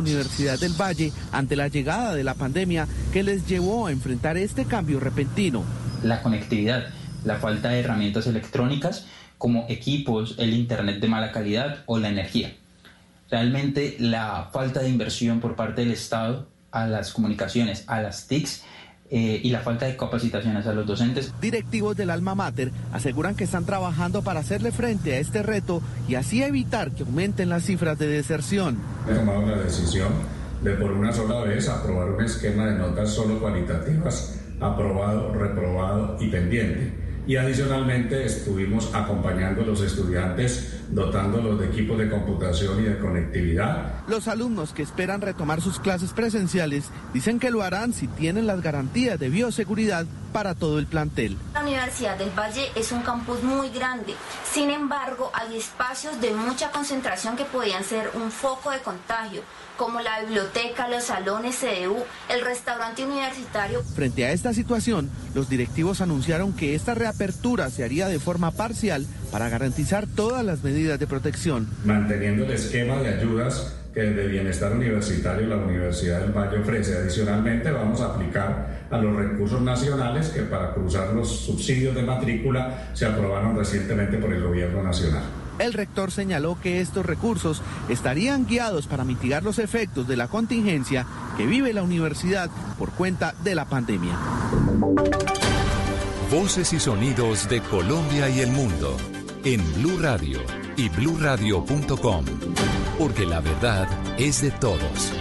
Universidad del Valle ante la llegada de la pandemia que les llevó a enfrentar este cambio repentino. La conectividad, la falta de herramientas electrónicas como equipos, el Internet de mala calidad o la energía. Realmente la falta de inversión por parte del Estado a las comunicaciones, a las TICs, eh, y la falta de capacitaciones a los docentes. Directivos del Alma Mater aseguran que están trabajando para hacerle frente a este reto y así evitar que aumenten las cifras de deserción. He tomado la decisión de por una sola vez aprobar un esquema de notas solo cualitativas, aprobado, reprobado y pendiente y adicionalmente estuvimos acompañando a los estudiantes dotándolos de equipos de computación y de conectividad. Los alumnos que esperan retomar sus clases presenciales dicen que lo harán si tienen las garantías de bioseguridad para todo el plantel. La Universidad del Valle es un campus muy grande, sin embargo hay espacios de mucha concentración que podían ser un foco de contagio como la biblioteca, los salones CDU, el restaurante universitario. Frente a esta situación, los directivos anunciaron que esta reapertura se haría de forma parcial para garantizar todas las medidas de protección. Manteniendo el esquema de ayudas que desde Bienestar Universitario la Universidad del Valle ofrece. Adicionalmente vamos a aplicar a los recursos nacionales que para cruzar los subsidios de matrícula se aprobaron recientemente por el Gobierno Nacional. El rector señaló que estos recursos estarían guiados para mitigar los efectos de la contingencia que vive la universidad por cuenta de la pandemia. Voces y sonidos de Colombia y el mundo en Blue Radio y bluradio.com, porque la verdad es de todos.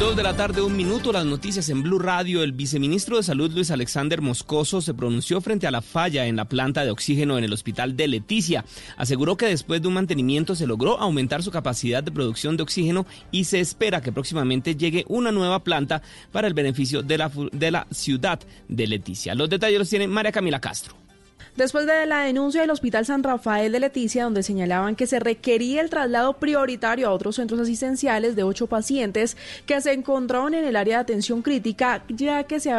Dos de la tarde, un minuto, las noticias en Blue Radio. El viceministro de Salud, Luis Alexander Moscoso, se pronunció frente a la falla en la planta de oxígeno en el hospital de Leticia. Aseguró que después de un mantenimiento se logró aumentar su capacidad de producción de oxígeno y se espera que próximamente llegue una nueva planta para el beneficio de la, de la ciudad de Leticia. Los detalles los tiene María Camila Castro. Después de la denuncia del Hospital San Rafael de Leticia, donde señalaban que se requería el traslado prioritario a otros centros asistenciales de ocho pacientes que se encontraban en el área de atención crítica, ya que se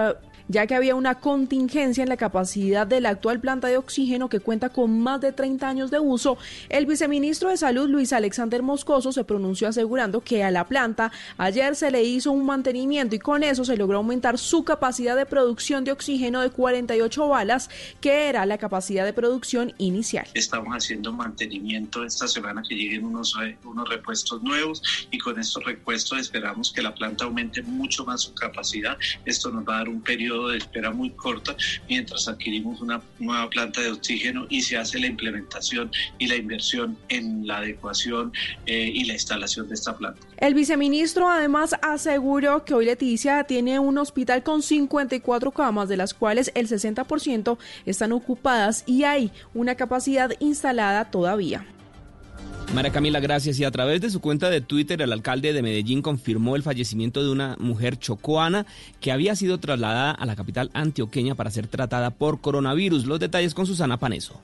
ya que había una contingencia en la capacidad de la actual planta de oxígeno que cuenta con más de 30 años de uso, el viceministro de Salud Luis Alexander Moscoso se pronunció asegurando que a la planta ayer se le hizo un mantenimiento y con eso se logró aumentar su capacidad de producción de oxígeno de 48 balas, que era la capacidad de producción inicial. Estamos haciendo mantenimiento esta semana que lleguen unos, unos repuestos nuevos y con estos repuestos esperamos que la planta aumente mucho más su capacidad. Esto nos va a dar un periodo de espera muy corta mientras adquirimos una nueva planta de oxígeno y se hace la implementación y la inversión en la adecuación eh, y la instalación de esta planta. El viceministro además aseguró que hoy Leticia tiene un hospital con 54 camas, de las cuales el 60% están ocupadas y hay una capacidad instalada todavía. María Camila, gracias. Y a través de su cuenta de Twitter, el alcalde de Medellín confirmó el fallecimiento de una mujer chocoana que había sido trasladada a la capital antioqueña para ser tratada por coronavirus. Los detalles con Susana Paneso.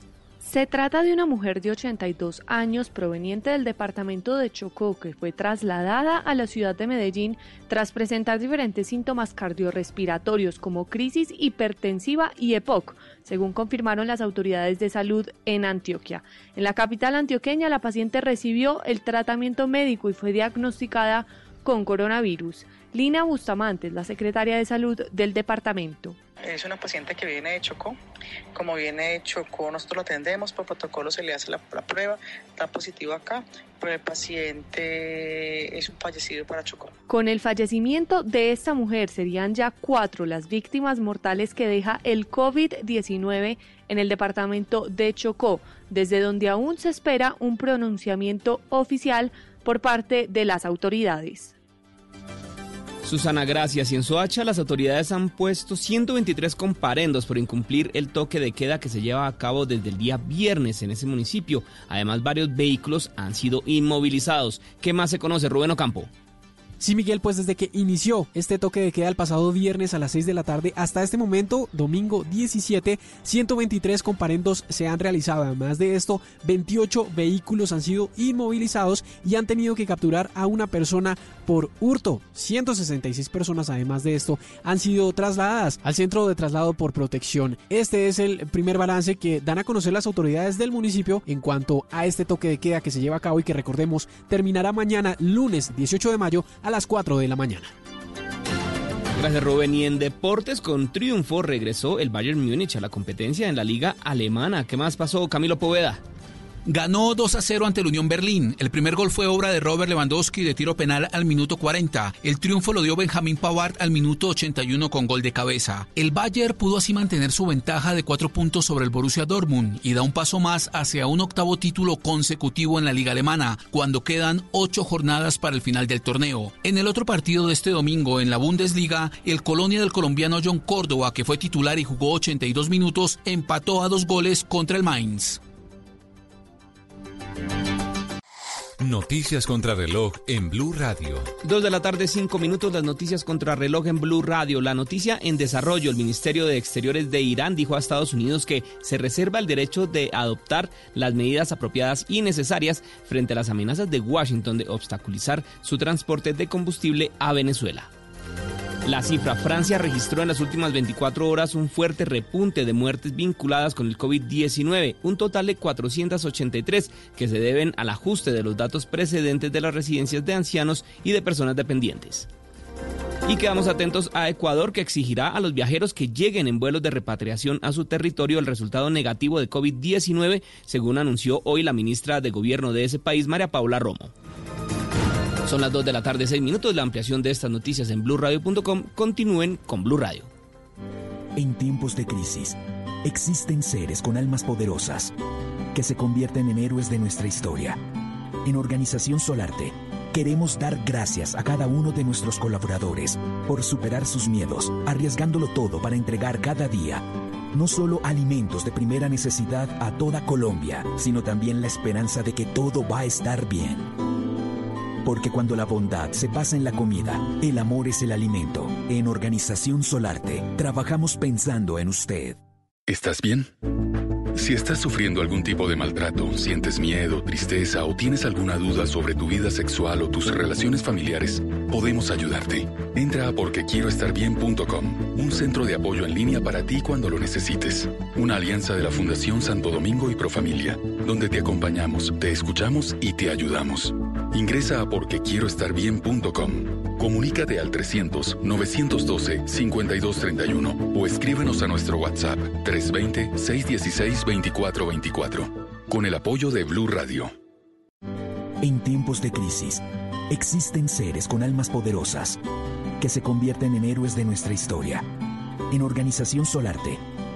Se trata de una mujer de 82 años proveniente del departamento de Chocó que fue trasladada a la ciudad de Medellín tras presentar diferentes síntomas cardiorrespiratorios como crisis hipertensiva y EPOC, según confirmaron las autoridades de salud en Antioquia. En la capital antioqueña la paciente recibió el tratamiento médico y fue diagnosticada con coronavirus. Lina Bustamante la secretaria de salud del departamento. Es una paciente que viene de Chocó. Como viene de Chocó, nosotros lo atendemos, por protocolo se le hace la, prueba, está positivo acá, pero el paciente es un fallecido para Chocó. Con el fallecimiento de esta mujer serían ya cuatro las víctimas mortales que deja el COVID-19 en el departamento de Chocó, desde donde aún se espera un pronunciamiento oficial por parte de las autoridades. Susana, gracias. Y en Soacha las autoridades han puesto 123 comparendos por incumplir el toque de queda que se lleva a cabo desde el día viernes en ese municipio. Además, varios vehículos han sido inmovilizados. ¿Qué más se conoce, Rubén Ocampo? Sí, Miguel, pues desde que inició este toque de queda el pasado viernes a las 6 de la tarde hasta este momento, domingo 17, 123 comparendos se han realizado. Además de esto, 28 vehículos han sido inmovilizados y han tenido que capturar a una persona por hurto. 166 personas, además de esto, han sido trasladadas al centro de traslado por protección. Este es el primer balance que dan a conocer las autoridades del municipio en cuanto a este toque de queda que se lleva a cabo y que recordemos terminará mañana lunes 18 de mayo a las 4 de la mañana. Gracias Rubén. Y en deportes con triunfo regresó el Bayern Múnich a la competencia en la liga alemana. ¿Qué más pasó Camilo Poveda? Ganó 2 a 0 ante el Unión Berlín. El primer gol fue obra de Robert Lewandowski de tiro penal al minuto 40. El triunfo lo dio Benjamín Pavard al minuto 81 con gol de cabeza. El Bayern pudo así mantener su ventaja de 4 puntos sobre el Borussia Dortmund y da un paso más hacia un octavo título consecutivo en la liga alemana, cuando quedan 8 jornadas para el final del torneo. En el otro partido de este domingo en la Bundesliga, el Colonia del colombiano John Córdoba, que fue titular y jugó 82 minutos, empató a dos goles contra el Mainz. Noticias contra reloj en Blue Radio. Dos de la tarde, cinco minutos, las noticias contra reloj en Blue Radio. La noticia en desarrollo. El Ministerio de Exteriores de Irán dijo a Estados Unidos que se reserva el derecho de adoptar las medidas apropiadas y necesarias frente a las amenazas de Washington de obstaculizar su transporte de combustible a Venezuela. La cifra, Francia registró en las últimas 24 horas un fuerte repunte de muertes vinculadas con el COVID-19, un total de 483 que se deben al ajuste de los datos precedentes de las residencias de ancianos y de personas dependientes. Y quedamos atentos a Ecuador que exigirá a los viajeros que lleguen en vuelos de repatriación a su territorio el resultado negativo de COVID-19, según anunció hoy la ministra de Gobierno de ese país, María Paula Romo. Son las 2 de la tarde, 6 minutos. La ampliación de estas noticias en blurradio.com. Continúen con Blue Radio. En tiempos de crisis, existen seres con almas poderosas que se convierten en héroes de nuestra historia. En Organización Solarte, queremos dar gracias a cada uno de nuestros colaboradores por superar sus miedos, arriesgándolo todo para entregar cada día no solo alimentos de primera necesidad a toda Colombia, sino también la esperanza de que todo va a estar bien. Porque cuando la bondad se pasa en la comida, el amor es el alimento. En Organización Solarte, trabajamos pensando en usted. ¿Estás bien? Si estás sufriendo algún tipo de maltrato, sientes miedo, tristeza o tienes alguna duda sobre tu vida sexual o tus relaciones familiares, podemos ayudarte. Entra a porquequieroestarbien.com, un centro de apoyo en línea para ti cuando lo necesites. Una alianza de la Fundación Santo Domingo y Profamilia, donde te acompañamos, te escuchamos y te ayudamos. Ingresa a porquequieroestarbien.com. Comunícate al 300-912-5231 o escríbenos a nuestro WhatsApp 320-616-2424 con el apoyo de Blue Radio. En tiempos de crisis, existen seres con almas poderosas que se convierten en héroes de nuestra historia. En Organización Solarte,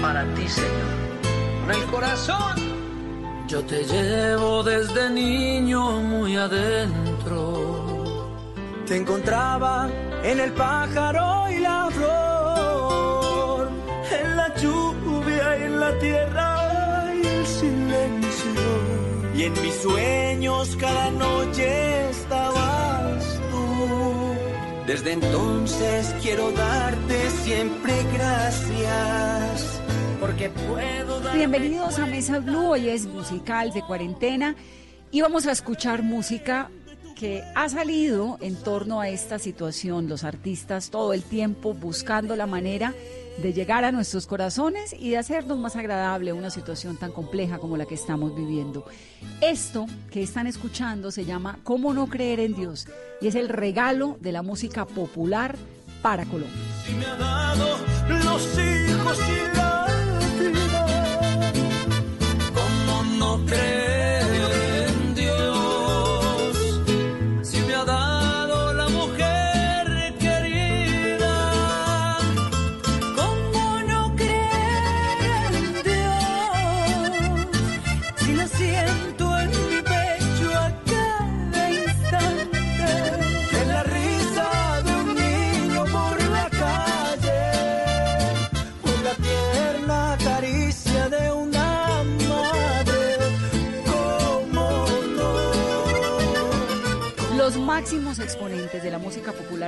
para ti, Señor el corazón. Yo te llevo desde niño muy adentro. Te encontraba en el pájaro y la flor, en la lluvia y en la tierra y el silencio. Y en mis sueños cada noche estabas. Desde entonces quiero darte siempre gracias. Porque puedo Bienvenidos a Mesa Blue, hoy es musical de cuarentena y vamos a escuchar música que ha salido en torno a esta situación, los artistas todo el tiempo buscando la manera de llegar a nuestros corazones y de hacernos más agradable una situación tan compleja como la que estamos viviendo. Esto que están escuchando se llama Cómo no creer en Dios y es el regalo de la música popular para Colombia.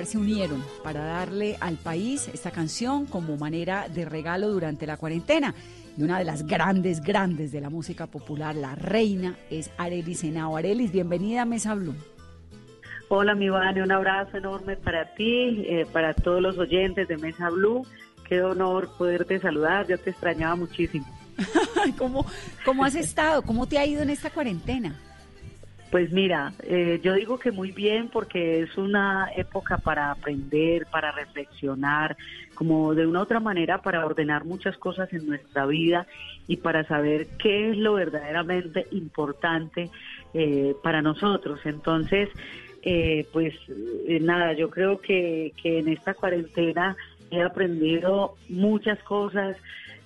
Popular se unieron para darle al país esta canción como manera de regalo durante la cuarentena. Y una de las grandes, grandes de la música popular, la reina, es Arelis Henao. Arelis, bienvenida a Mesa Blue. Hola, mi Vane, un abrazo enorme para ti, eh, para todos los oyentes de Mesa Blue. Qué honor poderte saludar, yo te extrañaba muchísimo. ¿Cómo, ¿Cómo has estado? ¿Cómo te ha ido en esta cuarentena? Pues mira, eh, yo digo que muy bien porque es una época para aprender, para reflexionar, como de una otra manera para ordenar muchas cosas en nuestra vida y para saber qué es lo verdaderamente importante eh, para nosotros. Entonces, eh, pues nada, yo creo que, que en esta cuarentena he aprendido muchas cosas,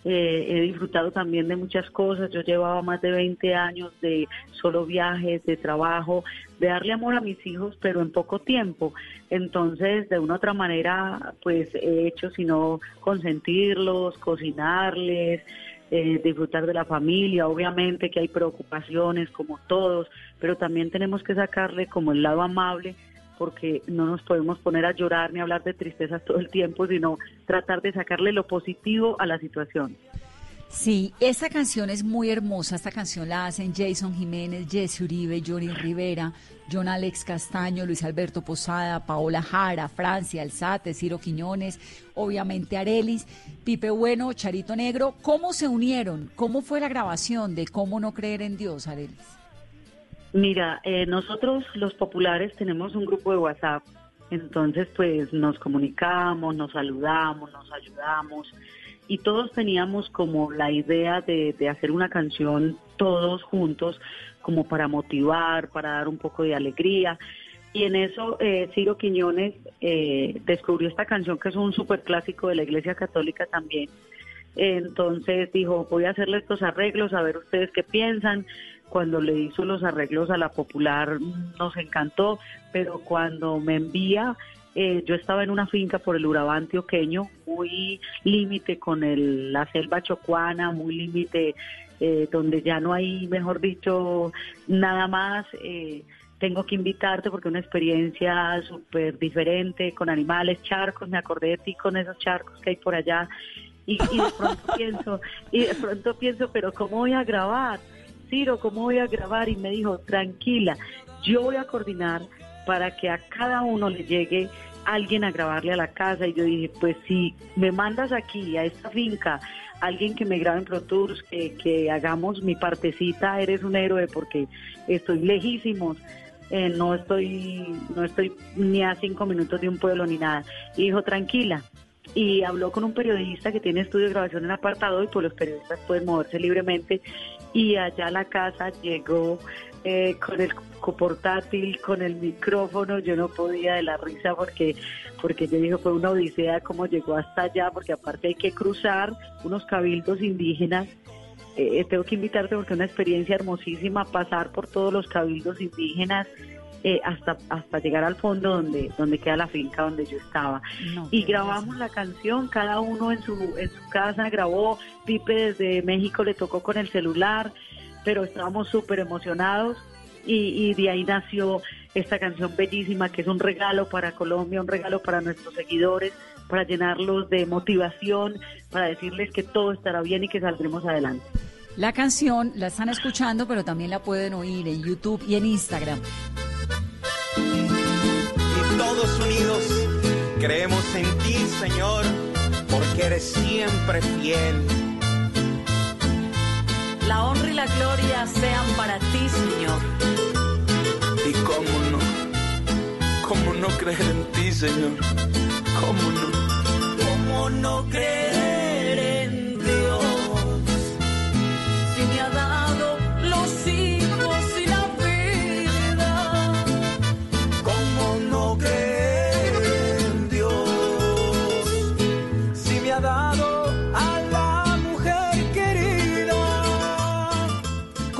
eh, he disfrutado también de muchas cosas. Yo llevaba más de 20 años de solo viajes, de trabajo, de darle amor a mis hijos, pero en poco tiempo. Entonces, de una u otra manera, pues he hecho sino consentirlos, cocinarles, eh, disfrutar de la familia. Obviamente que hay preocupaciones como todos, pero también tenemos que sacarle como el lado amable porque no nos podemos poner a llorar ni hablar de tristezas todo el tiempo, sino tratar de sacarle lo positivo a la situación. Sí, esta canción es muy hermosa. Esta canción la hacen Jason Jiménez, Jesse Uribe, Johnny Rivera, John Alex Castaño, Luis Alberto Posada, Paola Jara, Francia, Alzate, Ciro Quiñones, obviamente Arelis, Pipe Bueno, Charito Negro. ¿Cómo se unieron? ¿Cómo fue la grabación de Cómo no creer en Dios, Arelis? Mira, eh, nosotros los populares tenemos un grupo de WhatsApp, entonces pues nos comunicamos, nos saludamos, nos ayudamos y todos teníamos como la idea de, hacer una canción todos juntos como para motivar, para dar un poco de alegría. Y en eso eh, Ciro Quiñones eh, descubrió esta canción que es un súper clásico de la Iglesia Católica también. Entonces dijo, voy a hacerle estos arreglos, a ver ustedes qué piensan cuando le hizo los arreglos a la popular nos encantó, pero cuando me envía, eh, yo estaba en una finca por el Urabá antioqueño, muy límite con el, la selva chocuana, muy límite eh, donde ya no hay, mejor dicho, nada más. Eh, tengo que invitarte porque una experiencia súper diferente con animales, charcos, me acordé de ti con esos charcos que hay por allá y, y de pronto pienso, y de pronto pienso, pero ¿cómo voy a grabar? Ciro, ¿cómo voy a grabar? Y me dijo, tranquila, yo voy a coordinar para que a cada uno le llegue alguien a grabarle a la casa y yo dije, pues si me mandas aquí a esta finca alguien que me grabe en Pro Tours, que, que hagamos mi partecita, eres un héroe porque estoy lejísimos. Eh, no estoy no estoy ni a cinco minutos de un pueblo ni nada. Y dijo, tranquila. Y habló con un periodista que tiene estudio de grabación en apartado y pues los periodistas pueden moverse libremente. Y allá a la casa llegó eh, con el portátil, con el micrófono, yo no podía de la risa porque porque yo dije fue una odisea cómo llegó hasta allá, porque aparte hay que cruzar unos cabildos indígenas. Eh, tengo que invitarte porque es una experiencia hermosísima pasar por todos los cabildos indígenas eh, hasta hasta llegar al fondo donde donde queda la finca donde yo estaba y grabamos la canción cada uno en su en su casa grabó Pipe desde México le tocó con el celular pero estábamos súper emocionados y, de ahí nació esta canción bellísima que es un regalo para Colombia, un regalo para nuestros seguidores, para llenarlos de motivación, para decirles que todo estará bien y que saldremos adelante. La canción la están escuchando, pero también la pueden oír en YouTube y en Instagram. Creemos en ti, Señor, porque eres siempre fiel la honra y la gloria sean para ti, Señor. Y cómo no, cómo no creer en ti, Señor, cómo no. ¿Cómo no creer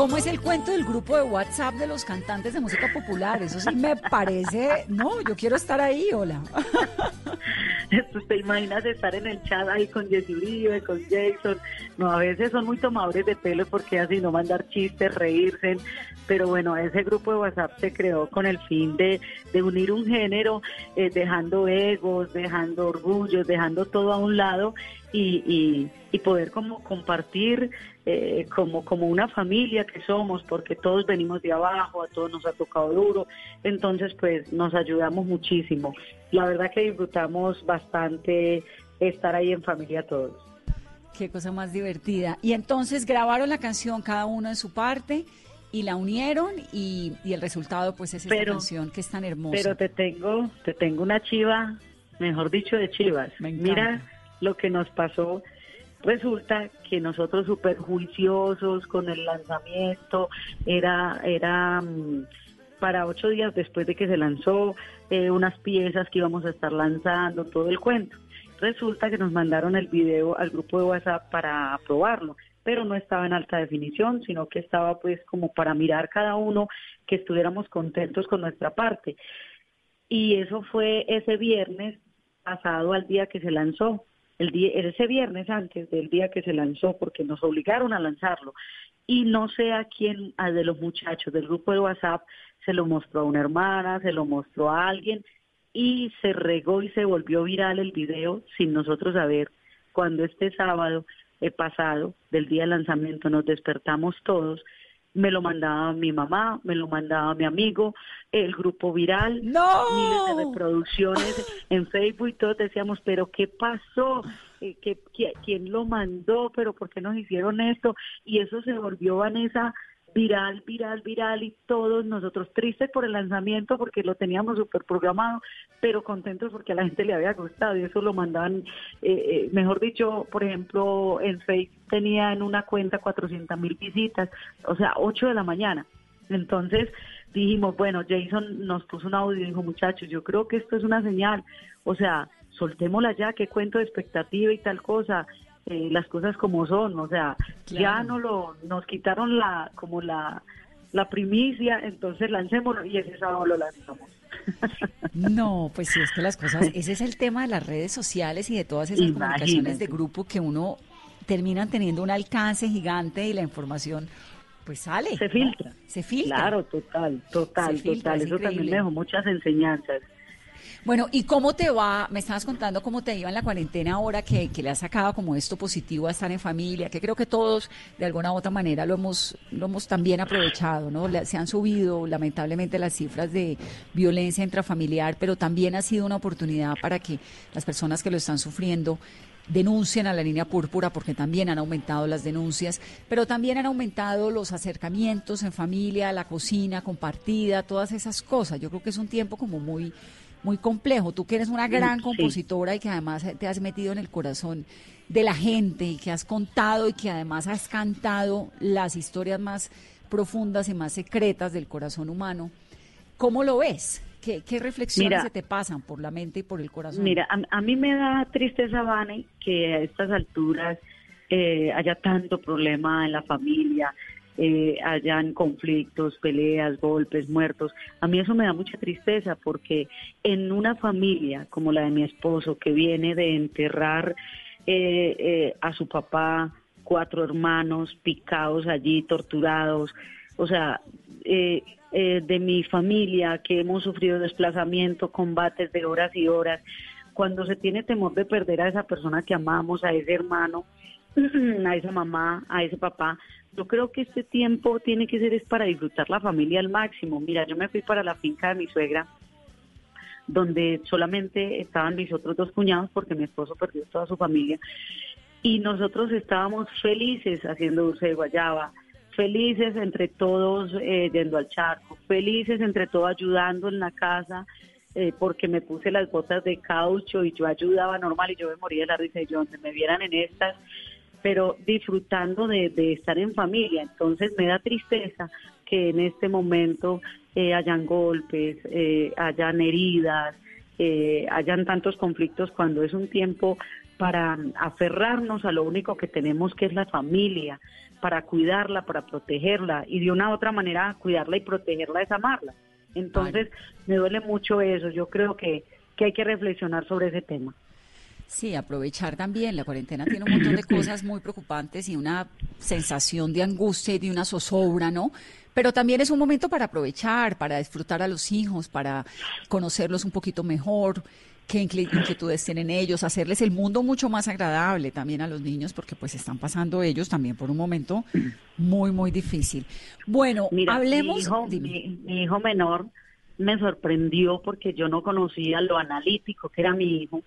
¿Cómo es el cuento del grupo de WhatsApp de los cantantes de música popular? Eso sí me parece, no, yo quiero estar ahí, hola. ¿Te imaginas estar en el chat ahí con Jesse Uribe, con Jason? No, a veces son muy tomadores de pelo porque así no mandar chistes, reírse, pero bueno, ese grupo de WhatsApp se creó con el fin de, unir un género, eh, dejando egos, dejando orgullos, dejando todo a un lado y, y, poder como compartir eh, como, como una familia que somos, porque todos venimos de abajo, a todos nos ha tocado duro, entonces pues nos ayudamos muchísimo. La verdad que disfrutamos bastante estar ahí en familia todos. Qué cosa más divertida. Y entonces grabaron la canción cada uno en su parte y la unieron y, el resultado pues es esta canción que es tan hermosa. Pero te tengo, te tengo una chiva, mejor dicho de chivas. Mira lo que nos pasó. Resulta que nosotros súper juiciosos con el lanzamiento, era, era mm, para ocho días después de que se lanzó, eh, unas piezas que íbamos a estar lanzando, todo el cuento. Resulta que nos mandaron el video al grupo de WhatsApp para probarlo, pero no estaba en alta definición, sino que estaba pues como para mirar cada uno que estuviéramos contentos con nuestra parte. Y eso fue ese viernes pasado al día que se lanzó el día, ese viernes antes del día que se lanzó, porque nos obligaron a lanzarlo. Y no sé a quién, a de los muchachos del grupo de WhatsApp, se lo mostró a una hermana, se lo mostró a alguien y se regó y se volvió viral el video sin nosotros saber. Cuando este sábado pasado, del día de lanzamiento, nos despertamos todos me lo mandaba mi mamá, me lo mandaba mi amigo, el grupo viral, miles de reproducciones en Facebook y todos decíamos, pero ¿qué pasó? Eh, ¿Qué, quién lo mandó? ¿Pero por qué nos hicieron esto? Y eso se volvió, Vanessa, viral, viral, viral y todos nosotros tristes por el lanzamiento porque lo teníamos súper programado, pero contentos porque a la gente le había gustado y eso lo mandaban, eh, eh, mejor dicho, por ejemplo, en Facebook tenía en una cuenta 400 mil visitas, o sea, 8 de la mañana. Entonces dijimos, bueno, Jason nos puso un audio y dijo, muchachos, yo creo que esto es una señal, o sea, soltémosla ya, qué cuento de expectativa y tal cosa, eh, las cosas como son, o sea, ya no lo, nos quitaron la, como la, la primicia, entonces lancémoslo y ese sábado lo lanzamos. No, pues sí, es que las cosas, ese es el tema de las redes sociales y de todas esas comunicaciones de grupo que uno terminan teniendo un alcance gigante y la información pues sale. Se filtra. Se filtra. Claro, total, total, total. Eso también me dejó muchas enseñanzas. Bueno, ¿y cómo te va? Me estabas contando cómo te iba en la cuarentena ahora que, le has sacado como esto positivo a estar en familia, que creo que todos de alguna u otra manera lo hemos, lo hemos también aprovechado, ¿no? Se han subido lamentablemente las cifras de violencia intrafamiliar, pero también ha sido una oportunidad para que las personas que lo están sufriendo denuncien a la línea púrpura porque también han aumentado las denuncias, pero también han aumentado los acercamientos en familia, la cocina compartida, todas esas cosas. Yo creo que es un tiempo como muy muy complejo. Tú que eres una gran compositora y que además te has metido en el corazón de la gente y que has contado y que además has cantado las historias más profundas y más secretas del corazón humano. ¿Cómo lo ves? ¿Qué, reflexiones se te pasan por la mente y por el corazón? Mira, a, mí me da tristeza, Vane, que a estas alturas eh, haya tanto problema en la familia, eh, hayan conflictos, peleas, golpes, muertos. A mí eso me da mucha tristeza porque en una familia como la de mi esposo que viene de enterrar eh, eh, a su papá, cuatro hermanos picados allí, torturados, o sea, de mi familia que hemos sufrido desplazamiento, combates de horas y horas, cuando se tiene temor de perder a esa persona que amamos, a ese hermano, a esa mamá, a ese papá, yo creo que este tiempo tiene que ser es para disfrutar la familia al máximo. Mira, yo me fui para la finca de mi suegra, donde solamente estaban mis otros dos cuñados porque mi esposo perdió toda su familia. Y nosotros estábamos felices haciendo dulce de guayaba, felices entre todos eh, yendo al charco, felices entre todos ayudando en la casa, eh, porque me puse las botas de caucho y yo ayudaba normal y yo me moría de la risa y yo donde me vieran en estas pero disfrutando de, estar en familia. Entonces me da tristeza que en este momento eh, hayan golpes, eh, hayan heridas, eh, hayan tantos conflictos cuando es un tiempo para aferrarnos a lo único que tenemos que es la familia, para cuidarla, para protegerla y de una u otra manera cuidarla y protegerla es amarla. Entonces me duele mucho eso, yo creo que, que hay que reflexionar sobre ese tema. Sí, aprovechar también. La cuarentena tiene un montón de cosas muy preocupantes y una sensación de angustia y de una zozobra, ¿no? Pero también es un momento para aprovechar, para disfrutar a los hijos, para conocerlos un poquito mejor, qué inquietudes tienen ellos, hacerles el mundo mucho más agradable también a los niños, porque pues están pasando ellos también por un momento muy, muy difícil. Bueno, hablemos... mi hijo menor me sorprendió porque yo no conocía lo analítico que era mi hijo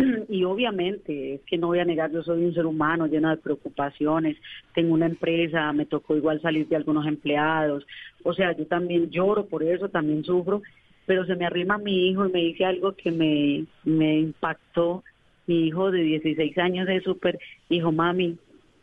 y obviamente es que no voy a negar, yo soy un ser humano lleno de preocupaciones, tengo una empresa, me tocó igual salir de algunos empleados, o sea, yo también lloro por eso, también sufro, pero se me arrima mi hijo y me dice algo que me, me impactó, mi hijo de 16 años es súper, hijo mami,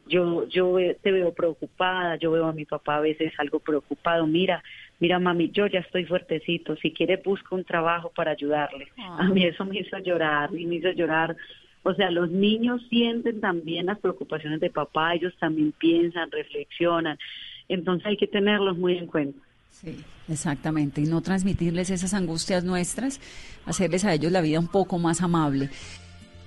yo, yo te veo preocupada, yo veo a mi papá a veces algo preocupado, mira, mira mami, yo ya estoy fuertecito, si quiere busco un trabajo para ayudarle. A mí eso me hizo llorar y me hizo llorar. O sea, los niños sienten también las preocupaciones de papá, ellos también piensan, reflexionan. Entonces hay que tenerlos muy en cuenta. Sí, exactamente. Y no transmitirles esas angustias nuestras, hacerles a ellos la vida un poco más amable.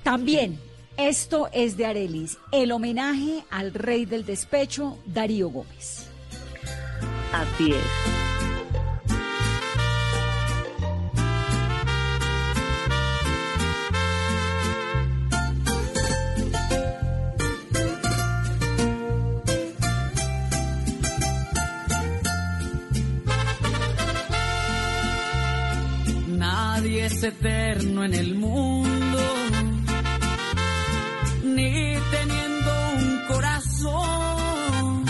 También, esto es de Arelis, el homenaje al rey del despecho, Darío Gómez. Así es. Eterno en el mundo, ni teniendo un corazón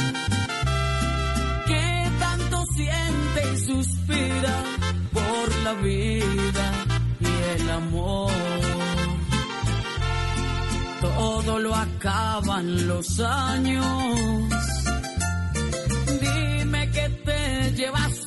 que tanto siente y suspira por la vida y el amor. Todo lo acaban los años. Dime que te llevas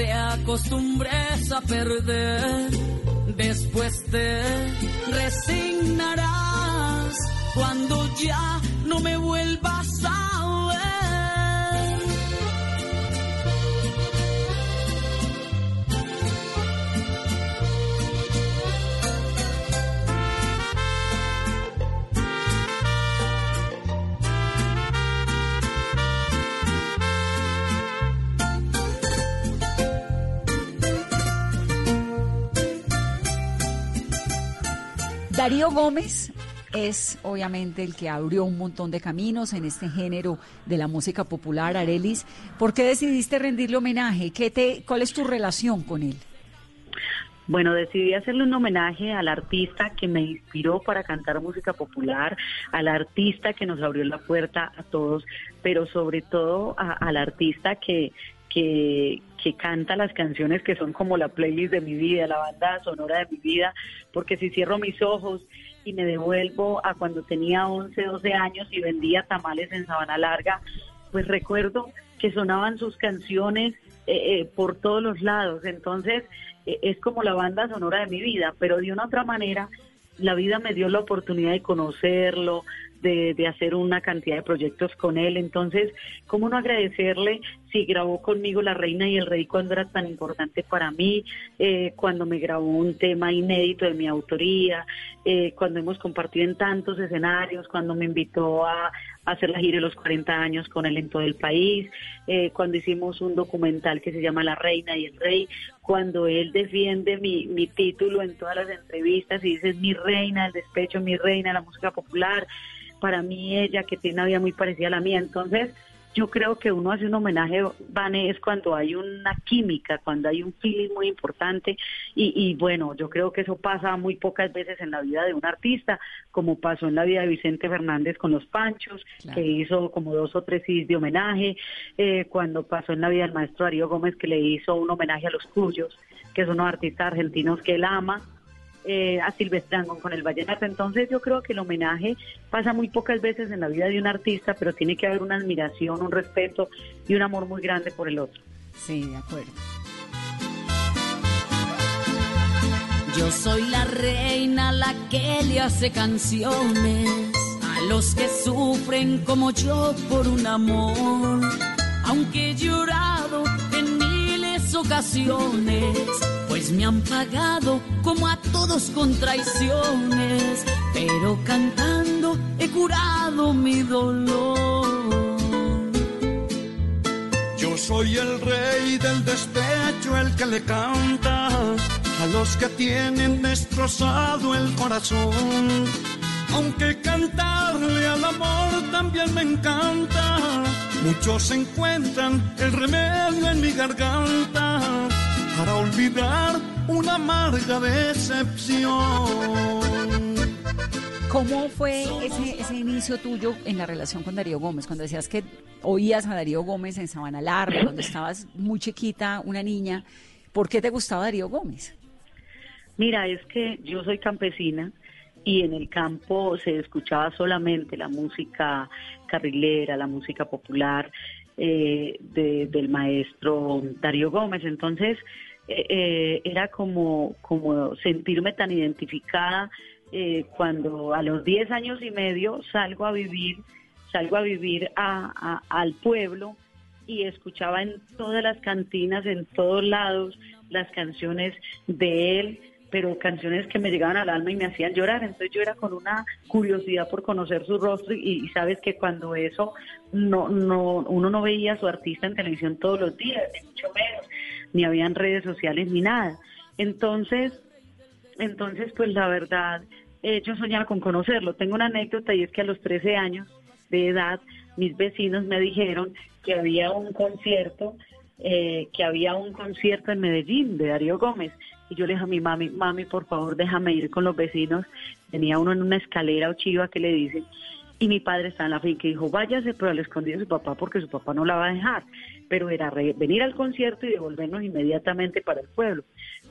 te acostumbres a perder. Después te resignarás cuando ya no me vuelvas a ver. Darío Gómez es obviamente el que abrió un montón de caminos en este género de la música popular, Arelis. ¿Por qué decidiste rendirle homenaje? ¿Qué te, ¿Cuál es tu relación con él? Bueno, decidí hacerle un homenaje al artista que me inspiró para cantar música popular, al artista que nos abrió la puerta a todos, pero sobre todo al artista que, que, que canta las canciones que son como la playlist de mi vida, la banda sonora de mi vida, porque si cierro mis ojos y me devuelvo a cuando tenía 11, 12 años y vendía tamales en Sabana Larga, pues recuerdo que sonaban sus canciones eh, eh, por todos los lados. Entonces, eh, es como la banda sonora de mi vida, pero de una otra manera, la vida me dio la oportunidad de conocerlo, de, hacer una cantidad de proyectos con él. Entonces, ¿cómo no agradecerle si grabó conmigo La Reina y el Rey cuando era tan importante para mí, eh, cuando me grabó un tema inédito de mi autoría, eh, cuando hemos compartido en tantos escenarios, cuando me invitó a hacer la gira de los 40 años con él en todo el país, eh, cuando hicimos un documental que se llama La Reina y el Rey, cuando él defiende mi, mi título en todas las entrevistas y dice "Es mi reina del despecho, mi reina la música popular, para mí ella que tiene una vida muy parecida a la mía. Entonces, yo creo que uno hace un homenaje, Vane, es cuando hay una química, cuando hay un feeling muy importante. Y, y bueno, yo creo que eso pasa muy pocas veces en la vida de un artista, como pasó en la vida de Vicente Fernández con los Panchos, que hizo como dos o tres CDs de homenaje, eh, cuando pasó en la vida del maestro Darío Gómez, que le hizo un homenaje a los Cuyos, que son unos artistas argentinos que él ama, eh, a Silvestre Dangond con el vallenato. Entonces yo creo que el homenaje pasa muy pocas veces en la vida de un artista, pero tiene que haber una admiración, un respeto y un amor muy grande por el otro. Sí, de acuerdo. Yo soy la reina, la que le hace canciones a los que sufren como yo por un amor. Aunque he llorado en miles ocasiones, pues me han pagado como a todos con traiciones, pero cantando he curado mi dolor. Yo soy el rey del despecho, el que le canta a los que tienen destrozado el corazón. Aunque cantarle al amor también me encanta, muchos encuentran el remedio en mi garganta para olvidar una amarga decepción. ¿Cómo fue ese, ese inicio tuyo en la relación con Darío Gómez? Cuando decías que oías a Darío Gómez en Sabana Larga, cuando estabas muy chiquita, una niña, ¿por qué te gustaba Darío Gómez? Mira, es que yo soy campesina y en el campo se escuchaba solamente la música carrilera, la música popular eh, de- del maestro Darío Gómez. Entonces eh, era como, como sentirme tan identificada eh, cuando a los 10 años y medio salgo a vivir, salgo a vivir a- a- al pueblo y escuchaba en todas las cantinas, en todos lados, las canciones de él, pero canciones que me llegaban al alma y me hacían llorar. Entonces yo era con una curiosidad por conocer su rostro y, y sabes que cuando eso no, no, uno no veía a su artista en televisión todos los días, ni mucho menos, ni habían redes sociales ni nada. Entonces, entonces pues la verdad, eh, yo soñaba con conocerlo. Tengo una anécdota y es que a los 13 años de edad, mis vecinos me dijeron que había un concierto, eh, que había un concierto en Medellín de Darío Gómez. Y yo le dije a mi mami, mami, por favor, déjame ir con los vecinos. Tenía uno en una escalera o chiva que le dicen. Y mi padre está en la finca y dijo, váyase, pero al escondido de su papá porque su papá no la va a dejar. Pero era re- venir al concierto y devolvernos inmediatamente para el pueblo.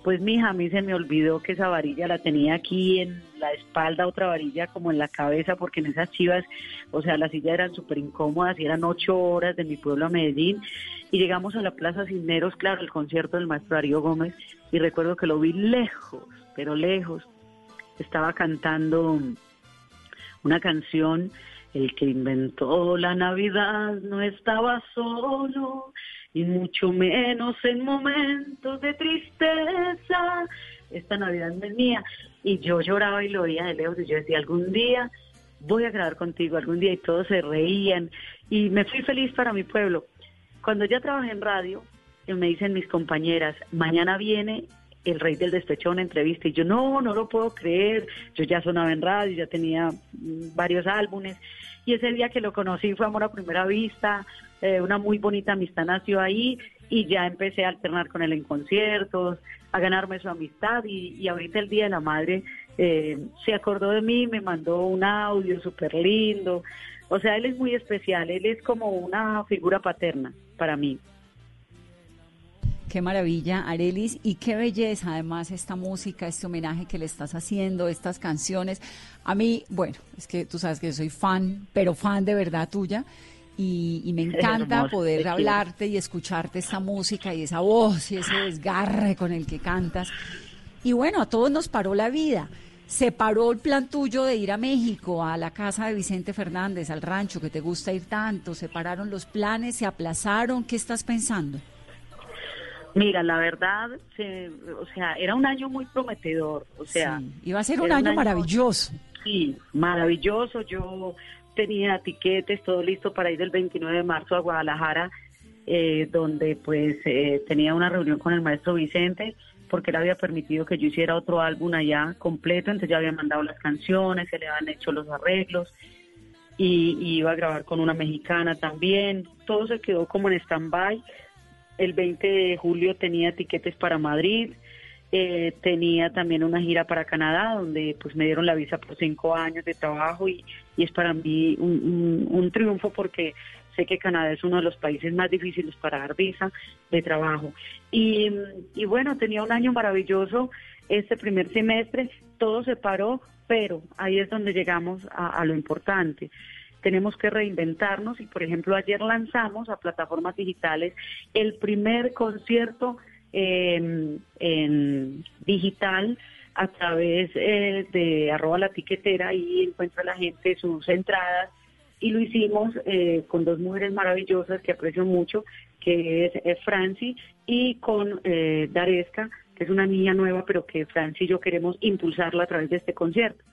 Pues mija, a mí se me olvidó que esa varilla la tenía aquí en la espalda, otra varilla como en la cabeza, porque en esas chivas, o sea, las sillas eran súper incómodas y eran ocho horas de mi pueblo a Medellín. Y llegamos a la Plaza Cisneros, claro, el concierto del maestro Darío Gómez, y recuerdo que lo vi lejos, pero lejos. Estaba cantando una canción, el que inventó la Navidad no estaba solo, y mucho menos en momentos de tristeza. Esta Navidad venía y yo lloraba y lo oía de lejos y yo decía, algún día voy a grabar contigo, algún día y todos se reían y me fui feliz para mi pueblo. Cuando ya trabajé en radio, me dicen mis compañeras, mañana viene el rey del despecho una entrevista y yo no, no lo puedo creer, yo ya sonaba en radio, ya tenía mm, varios álbumes y ese día que lo conocí fue amor a primera vista, eh, una muy bonita amistad nació ahí y ya empecé a alternar con él en conciertos, a ganarme su amistad y, ahorita el Día de la Madre eh, se acordó de mí, me mandó un audio súper lindo. O sea, él es muy especial, él es como una figura paterna para mí. Qué maravilla, Arelis, y qué belleza además esta música, este homenaje que le estás haciendo, estas canciones. A mí, bueno, es que tú sabes que yo soy fan, pero fan de verdad tuya y, me encanta poder hablarte y escucharte esta música y esa voz y ese desgarre con el que cantas. Y bueno, a todos nos paró la vida. Se paró el plan tuyo de ir a México, a la casa de Vicente Fernández, al rancho que te gusta ir tanto. Se pararon los planes, se aplazaron. ¿Qué estás pensando? Mira, la verdad, o sea, era un año muy prometedor. O sea, iba a ser un año maravilloso. Sí, maravilloso. Yo tenía tiquetes, todo listo para ir el 29 de marzo a Guadalajara, eh, donde pues eh, tenía una reunión con el maestro Vicente, porque él había permitido que yo hiciera otro álbum allá completo, entonces ya había mandado las canciones, se le habían hecho los arreglos, y, iba a grabar con una mexicana también, todo se quedó como en stand-by. El 20 de julio tenía tiquetes para Madrid, eh, tenía también una gira para Canadá, donde pues me dieron la visa por cinco años de trabajo y, es para mí un, triunfo porque sé que Canadá es uno de los países más difíciles para dar visa de trabajo. Y, bueno, tenía un año maravilloso este primer semestre, todo se paró, pero ahí es donde llegamos a lo importante tenemos que reinventarnos. Y por ejemplo ayer lanzamos a plataformas digitales el primer concierto en digital a través eh, de arroba la tiquetera. Y encuentra la gente sus entradas. Y lo hicimos eh, con dos mujeres maravillosas que aprecio mucho, que es, Franci y con eh, Daresca, que es una niña nueva, pero que Franci y yo queremos impulsarla a través de este concierto.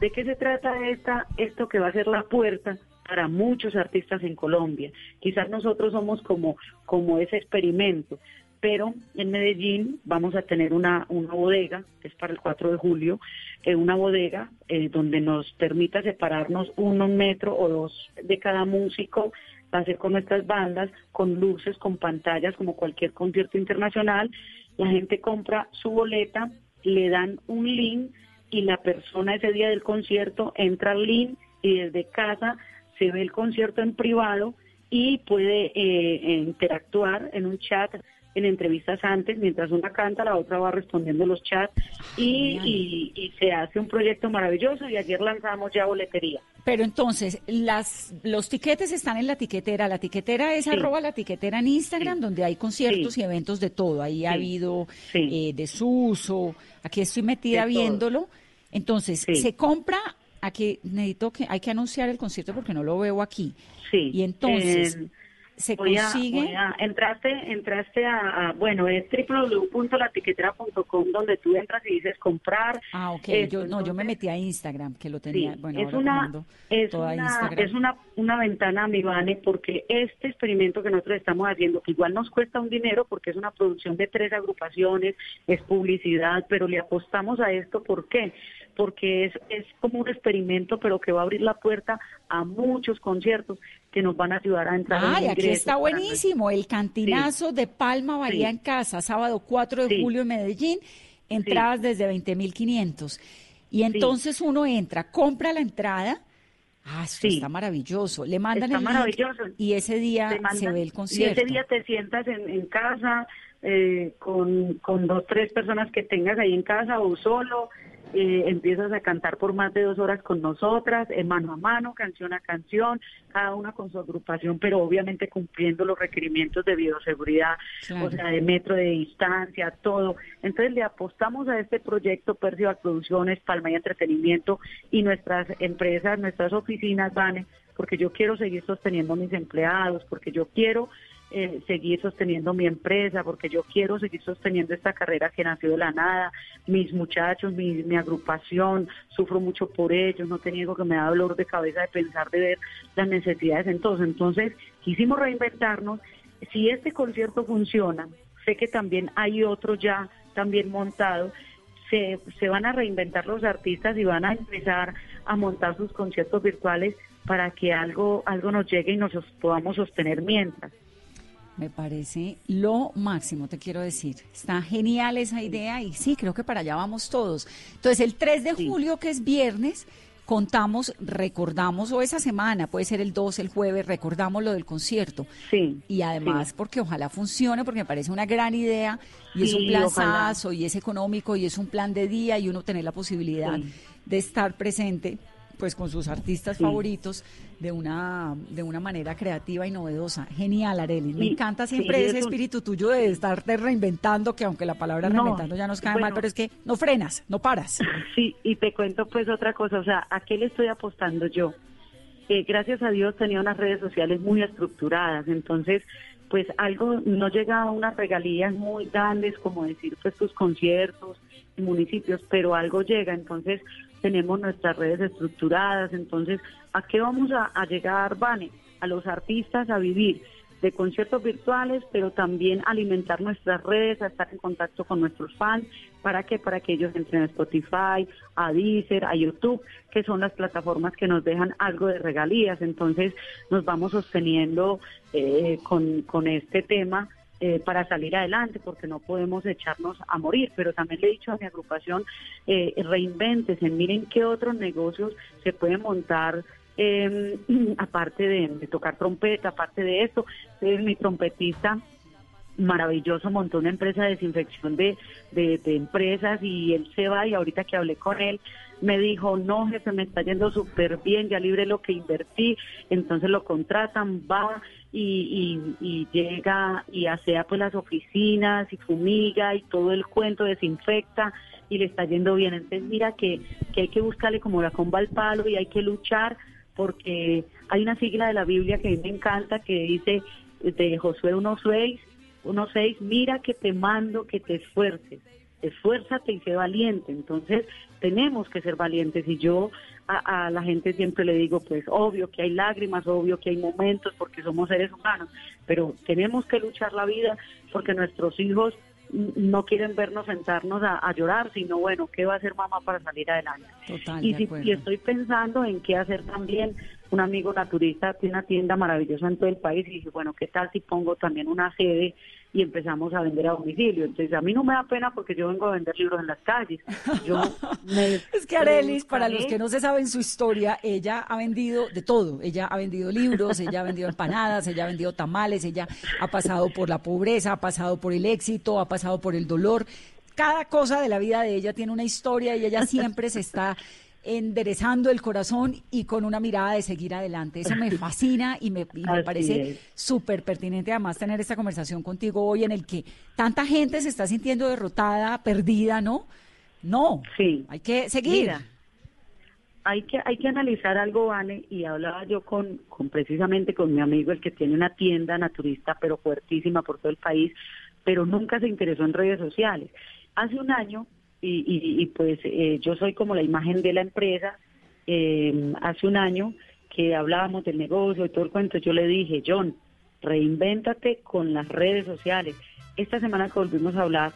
¿De qué se trata esta, esto que va a ser la puerta para muchos artistas en Colombia? Quizás nosotros somos como, como ese experimento, pero en Medellín vamos a tener una, una bodega, que es para el 4 de julio, eh, una bodega eh, donde nos permita separarnos uno metro o dos de cada músico, va a ser con nuestras bandas, con luces, con pantallas, como cualquier concierto internacional. La gente compra su boleta, le dan un link y la persona ese día del concierto entra al link y desde casa se ve el concierto en privado y puede eh, interactuar en un chat en entrevistas antes, mientras una canta, la otra va respondiendo los chats y, y, se hace un proyecto maravilloso y ayer lanzamos ya boletería. Pero entonces, las, los tiquetes están en la tiquetera. La tiquetera es arroba la tiquetera en Instagram, donde hay conciertos y eventos de todo. Ahí ha habido eh, desuso. Aquí estoy metida viéndolo. Entonces, se compra. Aquí necesito que hay que anunciar el concierto porque no lo veo aquí. Sí. Y entonces se consigue. entraste, entraste a, bueno, es www.latiquetera.com donde tú entras y dices comprar. Ah, ok. yo, no, yo me metí a Instagram, que lo tenía. bueno, es una, es una, es una, una ventana, mi Vane, porque este experimento que nosotros estamos haciendo, que igual nos cuesta un dinero porque es una producción de tres agrupaciones, es publicidad, pero le apostamos a esto, ¿por qué? porque es, es como un experimento, pero que va a abrir la puerta a muchos conciertos que nos van a ayudar a entrar. Ay, aquí está buenísimo, el cantinazo de Palma Varía en Casa, sábado 4 de julio en Medellín, entradas desde 20.500. Y entonces uno entra, compra la entrada, Ah, esto está maravilloso. Le mandan el link y ese día se ve el concierto. Y ese día te sientas en, en casa, eh, con, con dos, tres personas que tengas ahí en casa o solo, eh, empiezas a cantar por más de dos horas con nosotras, en mano a mano, canción a canción, cada una con su agrupación, pero obviamente cumpliendo los requerimientos de bioseguridad, Claro. o sea, de metro de distancia, todo. Entonces le apostamos a este proyecto Percival Producciones, Palma y Entretenimiento y nuestras empresas, nuestras oficinas, Vane, porque yo quiero seguir sosteniendo a mis empleados, porque yo quiero eh, seguir sosteniendo mi empresa, porque yo quiero seguir sosteniendo esta carrera que nació de la nada, mis muchachos, mi, mi agrupación, sufro mucho por ellos, no te niego que me da dolor de cabeza de pensar de ver las necesidades en todos. Entonces, quisimos reinventarnos. Si este concierto funciona, sé que también hay otro ya también montado, se, se van a reinventar los artistas y van a empezar a montar sus conciertos virtuales para que algo, algo nos llegue y nos podamos sostener mientras. Me parece lo máximo, te quiero decir. Está genial esa idea y sí, creo que para allá vamos todos. Entonces, el 3 de julio, que es viernes, contamos, recordamos, o esa semana, puede ser el 2, el jueves, recordamos lo del concierto. Sí. Y además, sí. porque ojalá funcione, porque me parece una gran idea y es un planazo y es económico y es un plan de día y uno tener la posibilidad de estar presente pues con sus artistas Sí. favoritos de una de una manera creativa y novedosa. Genial, Arely. Me encanta siempre sí, ese es un- espíritu tuyo de estarte reinventando, que aunque la palabra No, reinventando ya nos cae mal, pero es que no frenas, no paras. Sí, y te cuento pues otra cosa, o sea, ¿a qué le estoy apostando yo? Eh, gracias a Dios tenía unas redes sociales muy estructuradas, entonces pues algo no llega a unas regalías muy grandes como decir pues tus conciertos municipios, pero algo llega, entonces tenemos nuestras redes estructuradas, entonces ¿a qué vamos a, llegar, Vane? A los artistas a vivir de conciertos virtuales, pero también alimentar nuestras redes, a estar en contacto con nuestros fans. ¿Para qué? Para que ellos entren a Spotify, a Deezer, a YouTube, que son las plataformas que nos dejan algo de regalías. Entonces nos vamos sosteniendo eh, con, con este tema eh, para salir adelante, porque no podemos echarnos a morir. Pero también le he dicho a mi agrupación, eh, reinvéntese, miren qué otros negocios se pueden montar eh, aparte de, tocar trompeta, aparte de esto, es mi trompetista maravilloso, montó una empresa de desinfección de, de, de empresas y él se va y ahorita que hablé con él me dijo, no jefe, me está yendo súper bien, ya libre lo que invertí, entonces lo contratan, va y, y, y llega y asea pues las oficinas y fumiga y todo el cuento desinfecta y le está yendo bien. Entonces mira que, que hay que buscarle como la comba al palo y hay que luchar porque hay una sigla de la Biblia que a mí me encanta que dice de Josué 1.6, 1.6, mira que te mando que te esfuerces, esfuérzate y sé valiente. Entonces tenemos que ser valientes y yo a, a la gente siempre le digo, pues obvio que hay lágrimas, obvio que hay momentos porque somos seres humanos, pero tenemos que luchar la vida porque nuestros hijos no quieren vernos sentarnos a, a llorar, sino bueno, ¿qué va a hacer mamá para salir adelante? Total, y, si- y estoy pensando en qué hacer también. Un amigo naturista tiene una tienda maravillosa en todo el país y dije, bueno, ¿qué tal si pongo también una sede y empezamos a vender a domicilio? Entonces, a mí no me da pena porque yo vengo a vender libros en las calles. Yo me Es que Arelis, para los que no se saben su historia, ella ha vendido de todo. Ella ha vendido libros, ella ha vendido empanadas, ella ha vendido tamales, ella ha pasado por la pobreza, ha pasado por el éxito, ha pasado por el dolor. Cada cosa de la vida de ella tiene una historia y ella siempre se está enderezando el corazón y con una mirada de seguir adelante. Eso me fascina y me, y me Así parece súper pertinente además tener esta conversación contigo hoy en el que tanta gente se está sintiendo derrotada, perdida, ¿no? No, Sí. hay que seguir. Mira, hay que hay que analizar algo, Vane, y hablaba yo con, con precisamente con mi amigo, el que tiene una tienda naturista, pero fuertísima por todo el país, pero nunca se interesó en redes sociales. Hace un año, y, y, y pues eh, yo soy como la imagen de la empresa, eh, hace un año que hablábamos del negocio y todo el cuento, yo le dije, John, reinvéntate con las redes sociales. Esta semana que volvimos a hablar,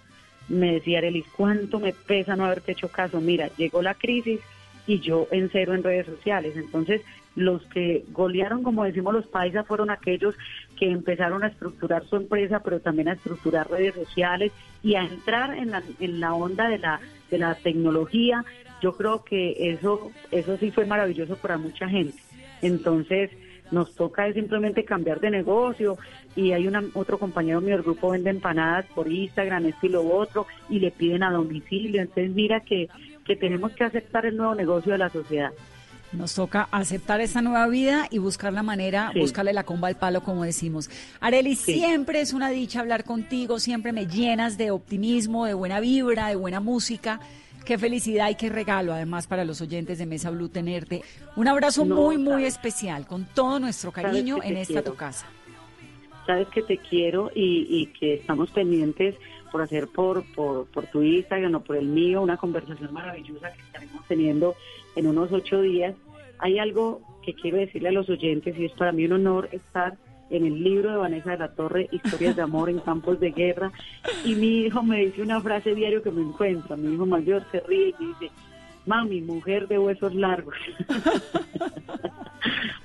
me decía Arelis, ¿cuánto me pesa no haberte hecho caso? Mira, llegó la crisis y yo en cero en redes sociales. Entonces, los que golearon, como decimos los paisas, fueron aquellos que empezaron a estructurar su empresa, pero también a estructurar redes sociales y a entrar en la, en la onda de la, de la tecnología. Yo creo que eso, eso sí fue maravilloso para mucha gente. Entonces, nos toca simplemente cambiar de negocio y hay una, otro compañero mío del grupo vende empanadas por Instagram, esto y lo otro, y le piden a domicilio. Entonces mira que, que tenemos que aceptar el nuevo negocio de la sociedad. Nos toca aceptar esta nueva vida y buscar la manera, buscarle la comba al palo, como decimos. Areli, siempre es una dicha hablar contigo, siempre me llenas de optimismo, de buena vibra, de buena música. Qué felicidad y qué regalo, además, para los oyentes de Mesa Blue tenerte. Un abrazo muy, muy especial, con todo nuestro cariño en esta tu casa. Sabes que te quiero y, y que estamos pendientes por hacer por, por, por tu Instagram o por el mío una conversación maravillosa que estaremos teniendo en unos ocho días. Hay algo que quiero decirle a los oyentes y es para mí un honor estar en el libro de Vanessa de la Torre, Historias de Amor en Campos de Guerra. Y mi hijo me dice una frase diario que me encuentra. Mi hijo mayor se ríe y dice, mami, mujer de huesos largos.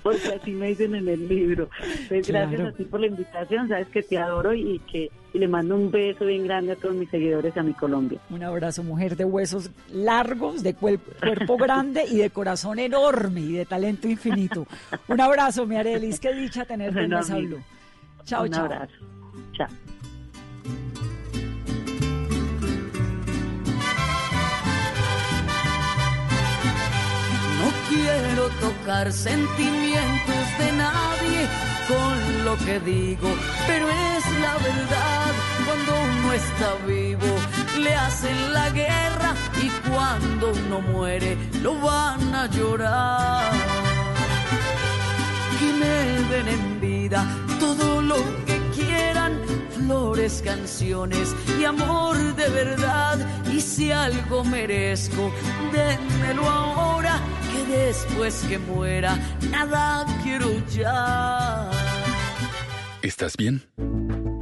Porque así me dicen en el libro. Pues gracias a ti por la invitación, sabes que te adoro y que le mando un beso bien grande a todos mis seguidores a mi Colombia. Un abrazo, mujer de huesos largos, de cuerpo grande y de corazón enorme y de talento infinito. Un abrazo, mi Arelis, qué dicha tenerte en Mesa Blue. Chao, un chao. abrazo. Chao. Quiero tocar sentimientos de nadie con lo que digo, pero es la verdad. Cuando uno está vivo, le hacen la guerra y cuando uno muere, lo van a llorar. Que me den en vida todo lo que quieran, flores, canciones y amor de verdad. Y si algo merezco, dénmelo ahora, que después que muera, nada quiero ya. ¿Estás bien?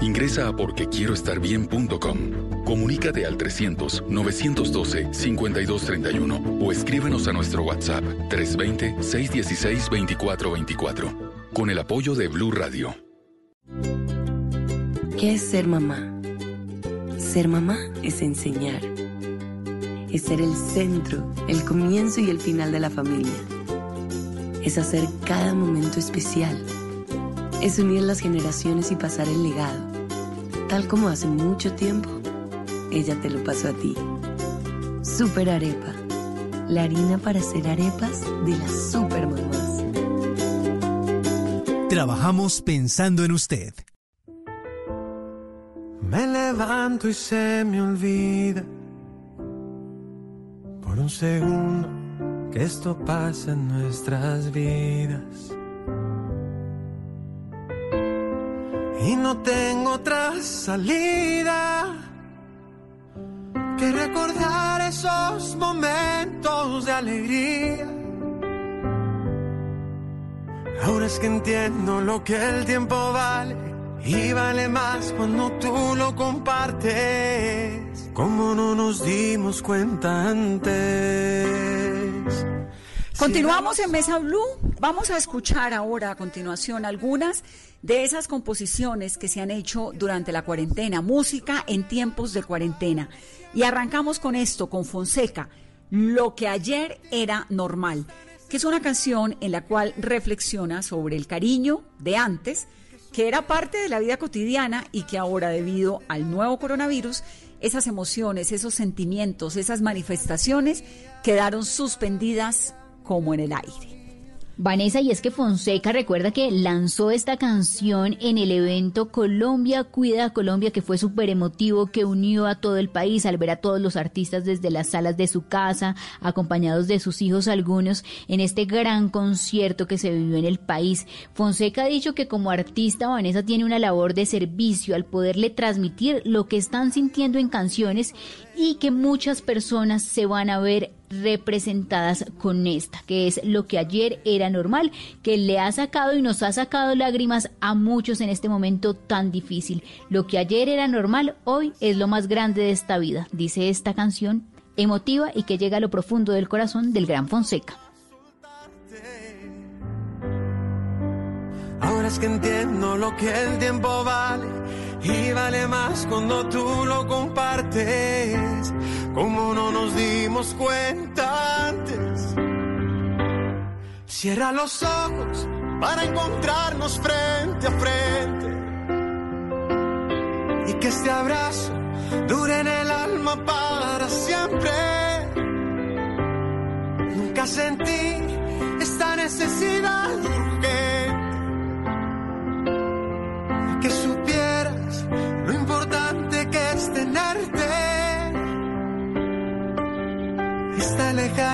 Ingresa a porquequieroestarbien.com. Comunícate al 300-912-5231 o escríbenos a nuestro WhatsApp 320-616-2424 con el apoyo de Blue Radio. ¿Qué es ser mamá? Ser mamá es enseñar. Es ser el centro, el comienzo y el final de la familia. Es hacer cada momento especial. Es unir las generaciones y pasar el legado. Tal como hace mucho tiempo, ella te lo pasó a ti. Super Arepa. La harina para hacer arepas de las super mamás. Trabajamos pensando en usted. Me levanto y se me olvida por un segundo que esto pasa en nuestras vidas. Y no tengo otra salida que recordar esos momentos de alegría. Ahora es que entiendo lo que el tiempo vale y vale más cuando tú lo compartes. Como no nos dimos cuenta antes. Continuamos en Mesa Blue. Vamos a escuchar ahora a continuación algunas de esas composiciones que se han hecho durante la cuarentena, música en tiempos de cuarentena. Y arrancamos con esto, con Fonseca, Lo que ayer era normal, que es una canción en la cual reflexiona sobre el cariño de antes, que era parte de la vida cotidiana y que ahora debido al nuevo coronavirus, esas emociones, esos sentimientos, esas manifestaciones quedaron suspendidas como en el aire. Vanessa, y es que Fonseca recuerda que lanzó esta canción en el evento Colombia Cuida a Colombia, que fue súper emotivo, que unió a todo el país al ver a todos los artistas desde las salas de su casa, acompañados de sus hijos algunos, en este gran concierto que se vivió en el país. Fonseca ha dicho que como artista Vanessa tiene una labor de servicio al poderle transmitir lo que están sintiendo en canciones y que muchas personas se van a ver representadas con esta, que es lo que ayer era normal, que le ha sacado y nos ha sacado lágrimas a muchos en este momento tan difícil. Lo que ayer era normal, hoy es lo más grande de esta vida, dice esta canción emotiva y que llega a lo profundo del corazón del gran Fonseca. Ahora es que entiendo lo que tiempo vale y vale más cuando tú lo compartes. Como no nos dimos cuenta antes. Cierra los ojos para encontrarnos frente a frente. Y que este abrazo dure en el alma para siempre. Nunca sentí esta necesidad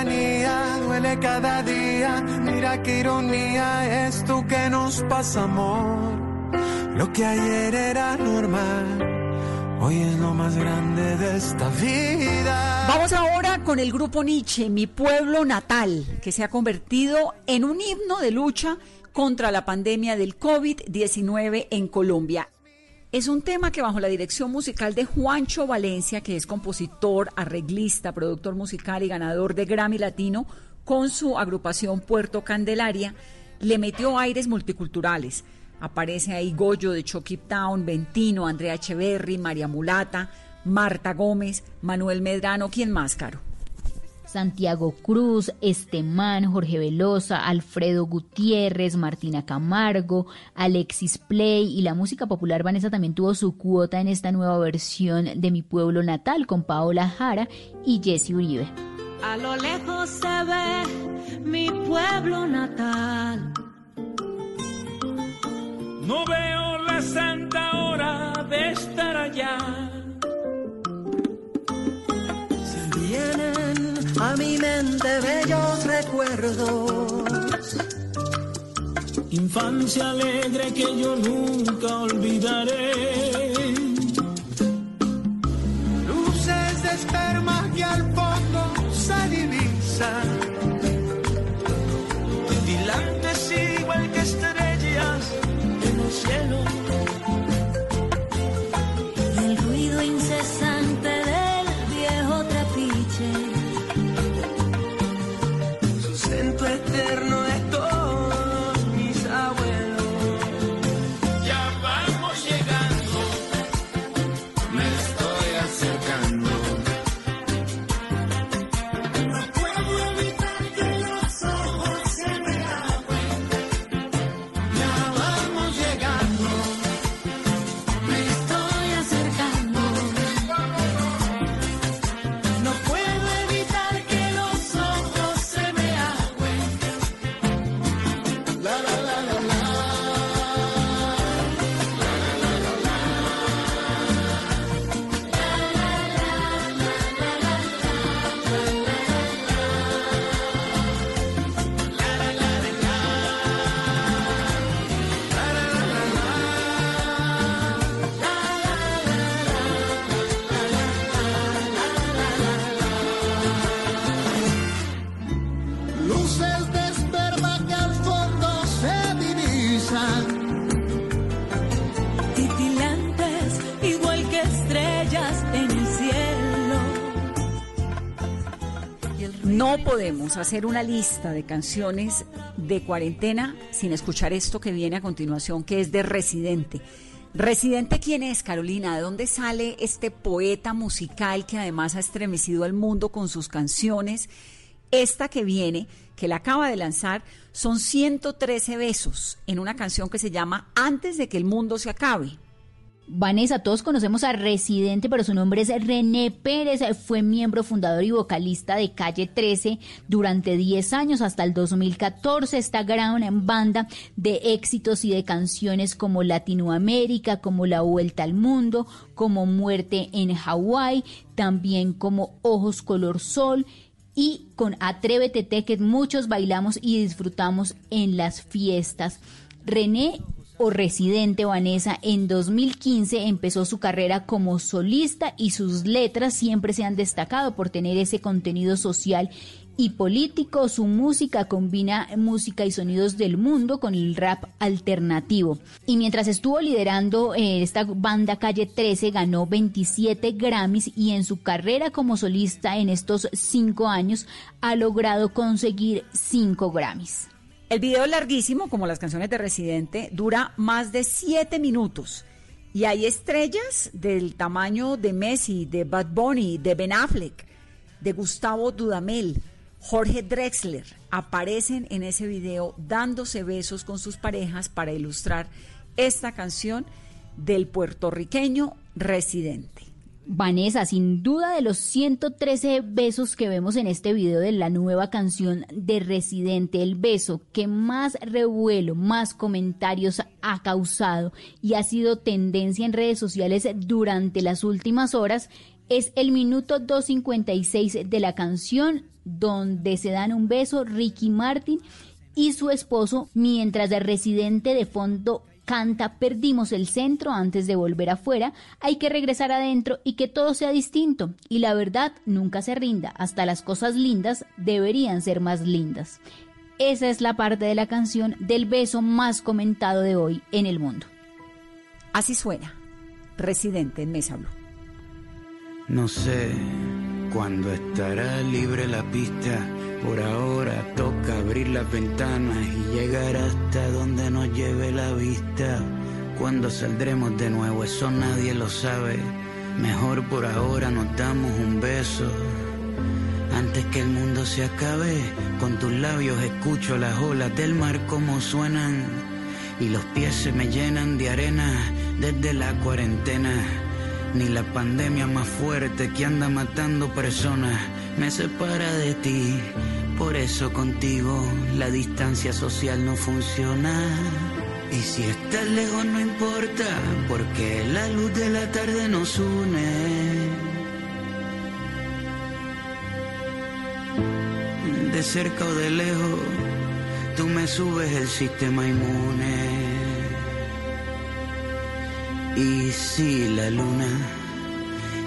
lejanía duele cada día. Mira qué ironía es tú que nos pasa, amor. Lo que ayer era normal. Hoy es lo más grande de esta vida. Vamos ahora con el grupo Nietzsche, Mi Pueblo Natal, que se ha convertido en un himno de lucha contra la pandemia del COVID-19 en Colombia. Es un tema que bajo la dirección musical de Juancho Valencia, que es compositor, arreglista, productor musical y ganador de Grammy Latino, con su agrupación Puerto Candelaria, le metió aires multiculturales. Aparece ahí Goyo de Chucky Town, Ventino, Andrea Echeverry, María Mulata, Marta Gómez, Manuel Medrano, ¿quién más, Caro? Santiago Cruz, Estemán, Jorge Velosa, Alfredo Gutiérrez, Martina Camargo, Alexis Play y la música popular Vanessa también tuvo su cuota en esta nueva versión de Mi Pueblo Natal con Paola Jara y Jesse Uribe. A lo lejos se ve mi pueblo natal. No veo la santa hora de estar allá. A mi mente bellos recuerdos. Infancia alegre que yo nunca olvidaré. Podemos hacer una lista de canciones de cuarentena sin escuchar esto que viene a continuación, que es de Residente. Residente, ¿quién es, Carolina? ¿De dónde sale este poeta musical que además ha estremecido al mundo con sus canciones? Esta que viene, que la acaba de lanzar, son 113 besos en una canción que se llama Antes de que el mundo se acabe. Vanessa, todos conocemos a Residente, pero su nombre es René Pérez. Fue miembro fundador y vocalista de Calle 13 durante 10 años, hasta el 2014. Esta gran banda de éxitos y de canciones como Latinoamérica, como La Vuelta al Mundo, como Muerte en Hawái, también como Ojos Color Sol y con Atrévete Te, que muchos bailamos y disfrutamos en las fiestas. René o residente Vanessa, en 2015 empezó su carrera como solista y sus letras siempre se han destacado por tener ese contenido social y político. Su música combina música y sonidos del mundo con el rap alternativo. Y mientras estuvo liderando eh, esta banda Calle 13, ganó 27 Grammys y en su carrera como solista en estos cinco años ha logrado conseguir cinco Grammys. El video larguísimo, como las canciones de Residente, dura más de siete minutos. Y hay estrellas del tamaño de Messi, de Bad Bunny, de Ben Affleck, de Gustavo Dudamel, Jorge Drexler aparecen en ese video dándose besos con sus parejas para ilustrar esta canción del puertorriqueño residente. Vanessa, sin duda de los 113 besos que vemos en este video de la nueva canción de Residente, el beso que más revuelo, más comentarios ha causado y ha sido tendencia en redes sociales durante las últimas horas es el minuto 256 de la canción donde se dan un beso Ricky Martin y su esposo mientras de residente de fondo canta Perdimos el centro antes de volver afuera, hay que regresar adentro y que todo sea distinto. Y la verdad nunca se rinda, hasta las cosas lindas deberían ser más lindas. Esa es la parte de la canción del beso más comentado de hoy en el mundo. Así suena, Residente en Mesa Blue. No sé cuándo estará libre la pista. Por ahora toca abrir las ventanas y llegar hasta donde nos lleve la vista. Cuando saldremos de nuevo, eso nadie lo sabe. Mejor por ahora nos damos un beso. Antes que el mundo se acabe, con tus labios escucho las olas del mar como suenan. Y los pies se me llenan de arena desde la cuarentena ni la pandemia más fuerte que anda matando personas me separa de ti. Por eso contigo la distancia social no funciona. Y si estás lejos no importa, porque la luz de la tarde nos une. De cerca o de lejos, tú me subes el sistema inmune. Y si la luna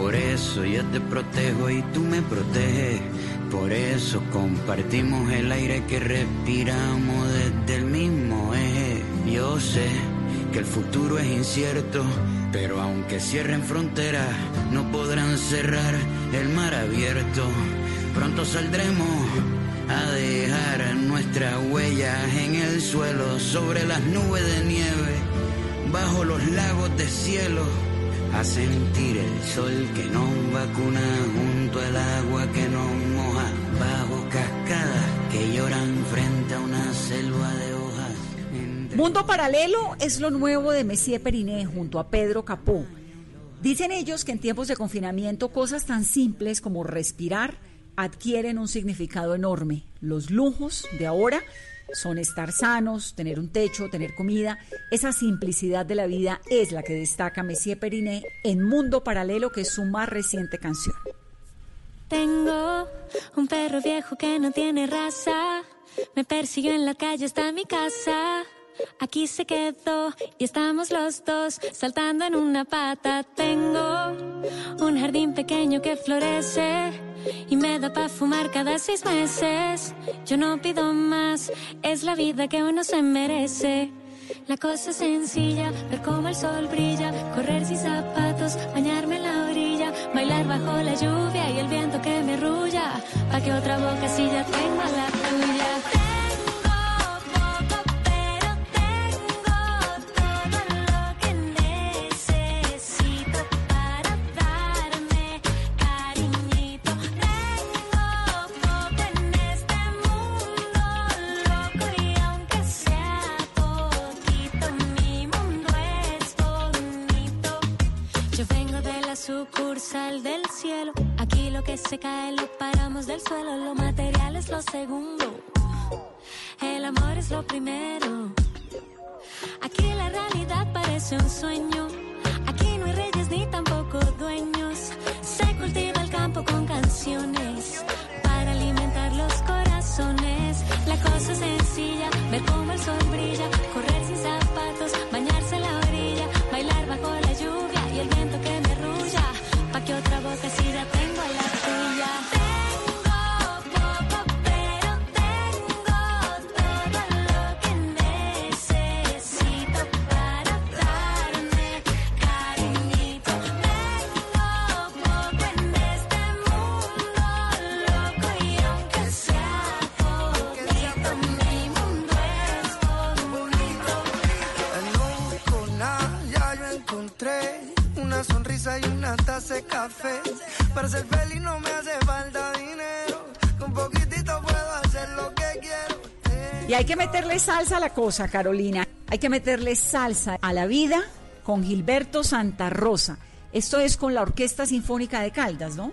por eso yo te protejo y tú me proteges, por eso compartimos el aire que respiramos desde el mismo eje. Yo sé que el futuro es incierto, pero aunque cierren fronteras, no podrán cerrar el mar abierto. Pronto saldremos a dejar nuestras huellas en el suelo, sobre las nubes de nieve, bajo los lagos de cielo a sentir el sol que nos vacuna junto al agua que nos moja bajo cascadas que lloran frente a una selva de hojas. Mundo Paralelo es lo nuevo de Messier Periné junto a Pedro Capó. Dicen ellos que en tiempos de confinamiento cosas tan simples como respirar adquieren un significado enorme. Los lujos de ahora son estar sanos, tener un techo, tener comida. Esa simplicidad de la vida es la que destaca Messier Periné en Mundo Paralelo, que es su más reciente canción. Tengo un perro viejo que no tiene raza. Me persiguió en la calle hasta mi casa. Aquí se quedó y estamos los dos saltando en una pata. Tengo un jardín pequeño que florece y me da para fumar cada seis meses. Yo no pido más, es la vida que uno se merece. La cosa es sencilla, ver cómo el sol brilla, correr sin zapatos, bañarme en la orilla, bailar bajo la lluvia y el viento que me arrulla, pa' que otra boca si ya tenga la se cae lo paramos del suelo, lo material es lo segundo. El amor es lo primero. Aquí la realidad parece un sueño. Aquí no hay reyes ni tampoco dueños. Se cultiva el campo con canciones para alimentar los corazones. La cosa es sencilla, ver cómo el sol brilla, correr sin zapatos, bañarse en la orilla, bailar bajo la sonrisa y una taza de café. Para ser feliz no me hace falta dinero. Con poquitito puedo hacer lo que quiero. Y hay que meterle salsa a la cosa, Carolina. Hay que meterle salsa a la vida con Gilberto Santa Rosa. Esto es con la Orquesta Sinfónica de Caldas, ¿no?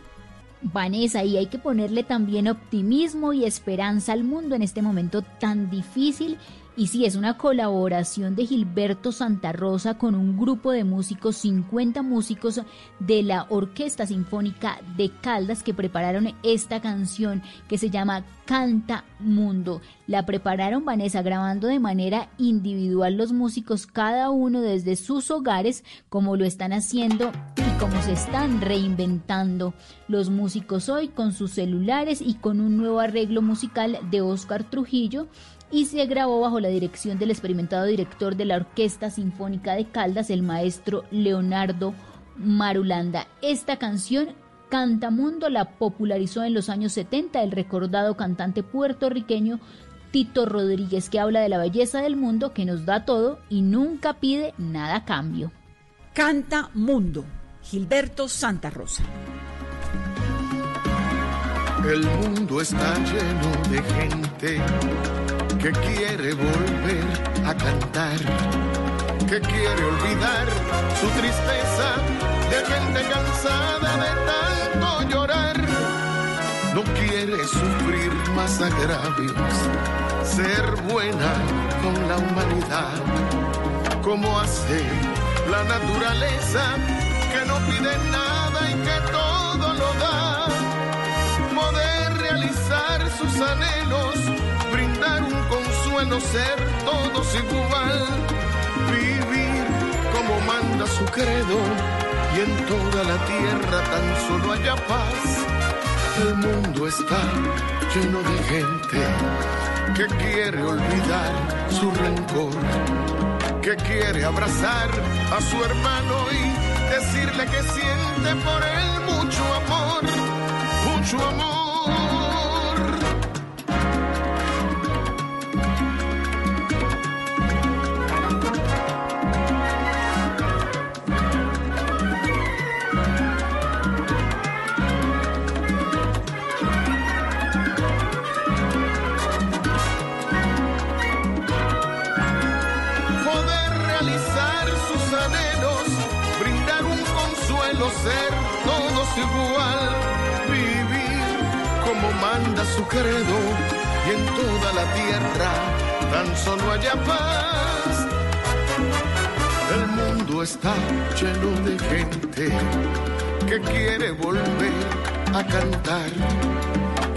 Vanessa, y hay que ponerle también optimismo y esperanza al mundo en este momento tan difícil. Y sí, es una colaboración de Gilberto Santa Rosa con un grupo de músicos, 50 músicos de la Orquesta Sinfónica de Caldas que prepararon esta canción que se llama Canta Mundo. La prepararon Vanessa grabando de manera individual los músicos, cada uno desde sus hogares, como lo están haciendo y como se están reinventando los músicos hoy con sus celulares y con un nuevo arreglo musical de Oscar Trujillo y se grabó bajo la dirección del experimentado director de la Orquesta Sinfónica de Caldas, el maestro Leonardo Marulanda. Esta canción Cantamundo la popularizó en los años 70 el recordado cantante puertorriqueño Tito Rodríguez, que habla de la belleza del mundo, que nos da todo y nunca pide nada a cambio. Canta Mundo, Gilberto Santa Rosa. El mundo está lleno de gente que quiere volver a cantar, que quiere olvidar su tristeza, de gente cansada de tanto llorar. No quiere sufrir más agravios, ser buena con la humanidad, como hace la naturaleza, que no pide nada y que todo lo da poder realizar sus anhelos, consuelo, ser todos igual, vivir como manda su credo y en toda la tierra tan solo haya paz. El mundo está lleno de gente que quiere olvidar su rencor, que quiere abrazar a su hermano y decirle que siente por él mucho amor mucho amor. Su credo y en toda la tierra tan solo haya paz. El mundo está lleno de gente que quiere volver a cantar,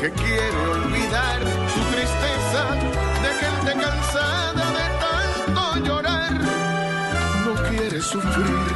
que quiere olvidar su tristeza de gente cansada de tanto llorar. No quiere sufrir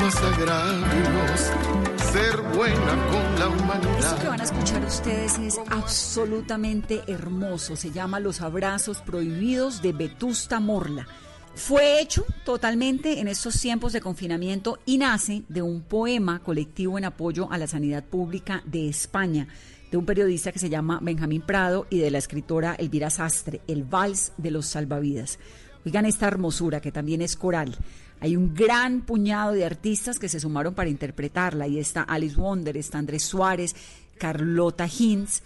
más agravios ser buena con la humanidad. Esto que van a escuchar ustedes es absolutamente hermoso. Se llama Los Abrazos Prohibidos de Vetusta Morla. Fue hecho totalmente en estos tiempos de confinamiento y nace de un poema colectivo en apoyo a la sanidad pública de España, de un periodista que se llama Benjamín Prado y de la escritora Elvira Sastre, El Vals de los Salvavidas. Oigan esta hermosura que también es coral. Hay un gran puñado de artistas que se sumaron para interpretarla. Ahí está Alice Wonder, está Andrés Suárez, Carlota Hinz,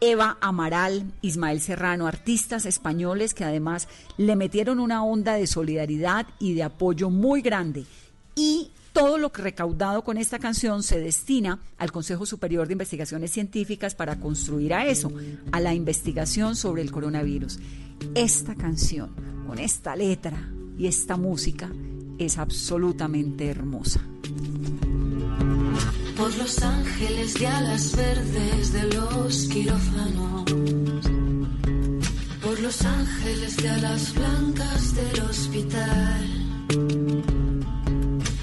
Eva Amaral, Ismael Serrano, artistas españoles que además le metieron una onda de solidaridad y de apoyo muy grande. Y todo lo recaudado con esta canción se destina al Consejo Superior de Investigaciones Científicas para construir a eso, a la investigación sobre el coronavirus. Esta canción, con esta letra y esta música, es absolutamente hermosa. Por los ángeles de alas verdes de los quirófanos. Por los ángeles de alas blancas del hospital.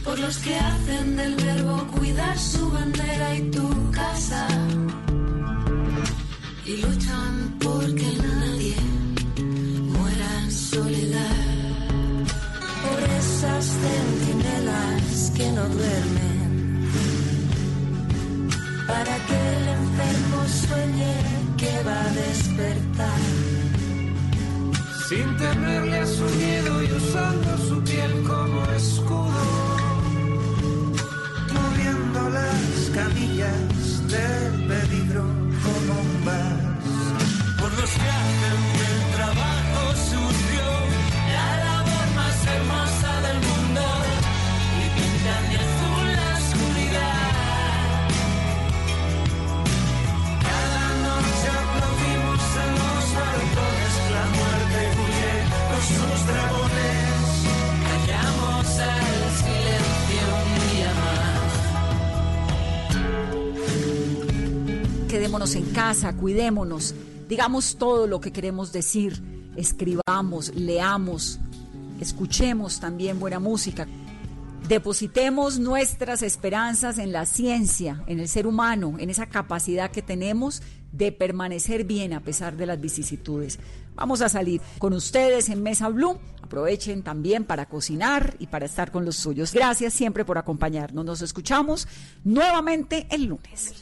Por los que hacen del verbo cuidar su bandera y tu casa. Y luchan porque esas centinelas que no duermen para que el enfermo sueñe que va a despertar. sin temerle a su miedo y usando su piel como escudo, moviendo las camillas del peligro como un vas. Por los que hacen del trabajo sucio Quedémonos en casa, cuidémonos, digamos todo lo que queremos decir, escribamos, leamos, escuchemos también buena música. Depositemos nuestras esperanzas en la ciencia, en el ser humano, en esa capacidad que tenemos de permanecer bien a pesar de las vicisitudes. Vamos a salir con ustedes en Mesa Blue. Aprovechen también para cocinar y para estar con los suyos. Gracias siempre por acompañarnos. Nos escuchamos nuevamente el lunes.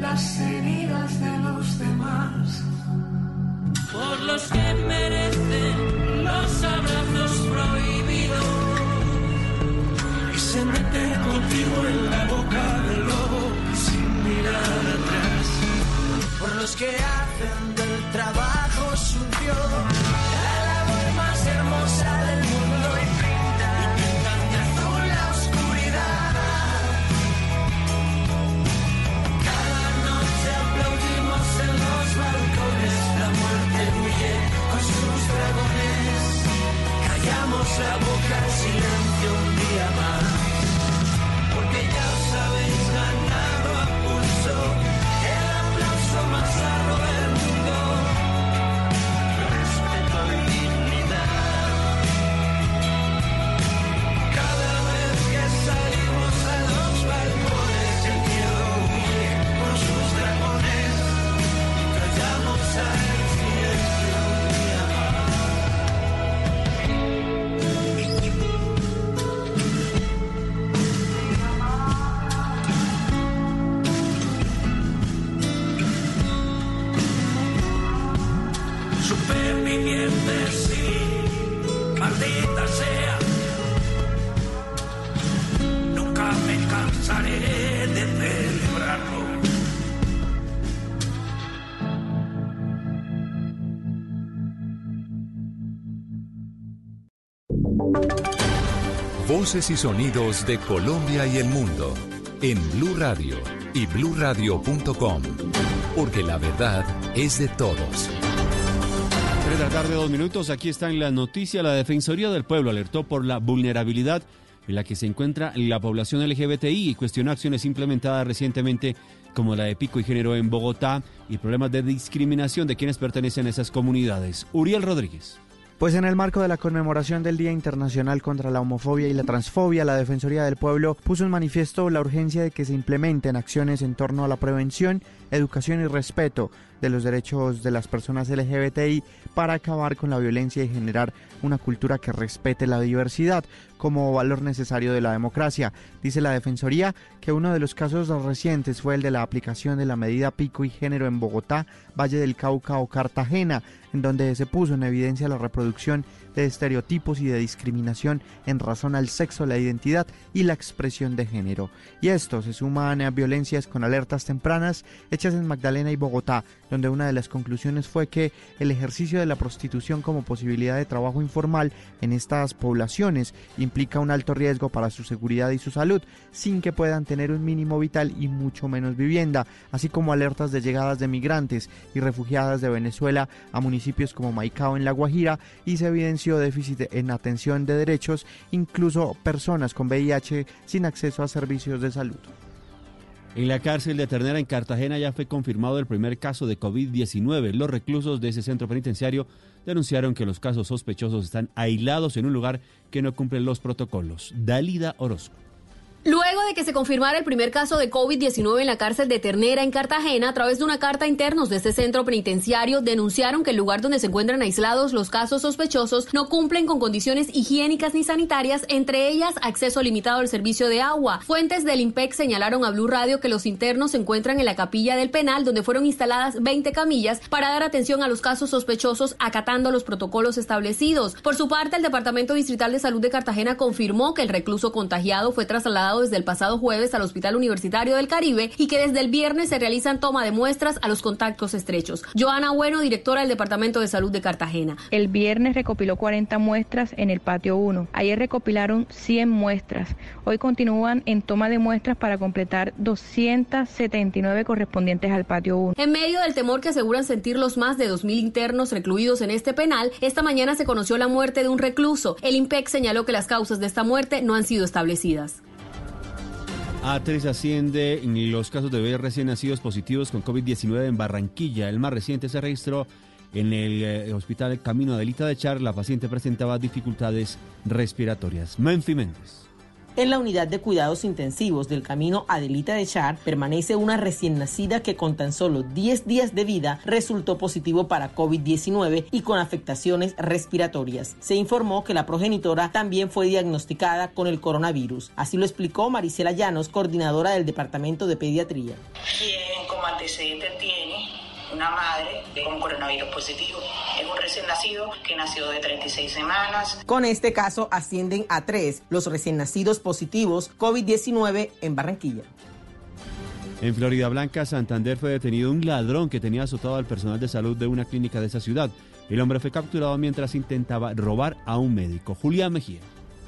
Las heridas de los demás. Por los que merecen los abrazos prohibidos. Y se meten contigo en la boca del lobo sin mirar atrás. Por los que hacen del trabajo sucio la labor más hermosa del dragones. Callamos la boca en silencio Voces y sonidos de Colombia y el mundo en Blue Radio y bluradio.com, porque la verdad es de todos. Tres de la tarde, dos minutos. Aquí está en la noticia. La Defensoría del Pueblo alertó por la vulnerabilidad en la que se encuentra la población LGBTI y cuestionó acciones implementadas recientemente como la de pico y género en Bogotá y problemas de discriminación de quienes pertenecen a esas comunidades. Uriel Rodríguez. Pues en el marco de la conmemoración del Día Internacional contra la Homofobia y la Transfobia, la Defensoría del Pueblo puso en manifiesto la urgencia de que se implementen acciones en torno a la prevención, educación y respeto de los derechos de las personas LGBTI para acabar con la violencia y generar una cultura que respete la diversidad como valor necesario de la democracia. Dice la Defensoría que uno de los casos recientes fue el de la aplicación de la medida pico y género en Bogotá, Valle del Cauca o Cartagena, en donde se puso en evidencia la reproducción de estereotipos y de discriminación en razón al sexo, la identidad y la expresión de género. Y esto se suman a violencias con alertas tempranas hechas en Magdalena y Bogotá, donde una de las conclusiones fue que el ejercicio de la prostitución como posibilidad de trabajo informal en estas poblaciones implica un alto riesgo para su seguridad y su salud, sin que puedan tener un mínimo vital y mucho menos vivienda, así como alertas de llegadas de migrantes y refugiadas de Venezuela a municipios como Maicao en La Guajira y se déficit en atención de derechos, incluso personas con VIH sin acceso a servicios de salud. En la cárcel de Ternera en Cartagena ya fue confirmado el primer caso de COVID-19. Los reclusos de ese centro penitenciario denunciaron que los casos sospechosos están aislados en un lugar que no cumple los protocolos. Dalida Orozco. Luego de que se confirmara el primer caso de COVID-19 en la cárcel de Ternera en Cartagena, a través de una carta internos de este centro penitenciario, denunciaron que el lugar donde se encuentran aislados los casos sospechosos no cumplen con condiciones higiénicas ni sanitarias, entre ellas acceso limitado al servicio de agua. Fuentes del IMPEC señalaron a Blue Radio que los internos se encuentran en la capilla del penal, donde fueron instaladas 20 camillas para dar atención a los casos sospechosos, acatando los protocolos establecidos. Por su parte, el Departamento Distrital de Salud de Cartagena confirmó que el recluso contagiado fue trasladado desde el pasado jueves al Hospital Universitario del Caribe y que desde el viernes se realizan toma de muestras a los contactos estrechos. Joana Bueno, directora del Departamento de Salud de Cartagena. El viernes recopiló 40 muestras en el patio 1. Ayer recopilaron 100 muestras. Hoy continúan en toma de muestras para completar 279 correspondientes al patio 1. En medio del temor que aseguran sentir los más de 2.000 internos recluidos en este penal, esta mañana se conoció la muerte de un recluso. El IMPEC señaló que las causas de esta muerte no han sido establecidas. A3 asciende en los casos de bebés recién nacidos positivos con COVID-19 en Barranquilla. El más reciente se registró en el eh, hospital Camino Adelita de Char. La paciente presentaba dificultades respiratorias. Menfi Méndez. En la unidad de cuidados intensivos del camino Adelita de Char permanece una recién nacida que con tan solo 10 días de vida resultó positivo para COVID-19 y con afectaciones respiratorias. Se informó que la progenitora también fue diagnosticada con el coronavirus. Así lo explicó Marisela Llanos, coordinadora del Departamento de Pediatría. Quien como antecedente tiene una madre con coronavirus positivo. Recién nacido que nació de 36 semanas. Con este caso ascienden a tres los recién nacidos positivos COVID-19 en Barranquilla. En Florida Blanca, Santander fue detenido un ladrón que tenía azotado al personal de salud de una clínica de esa ciudad. El hombre fue capturado mientras intentaba robar a un médico. Julián Mejía.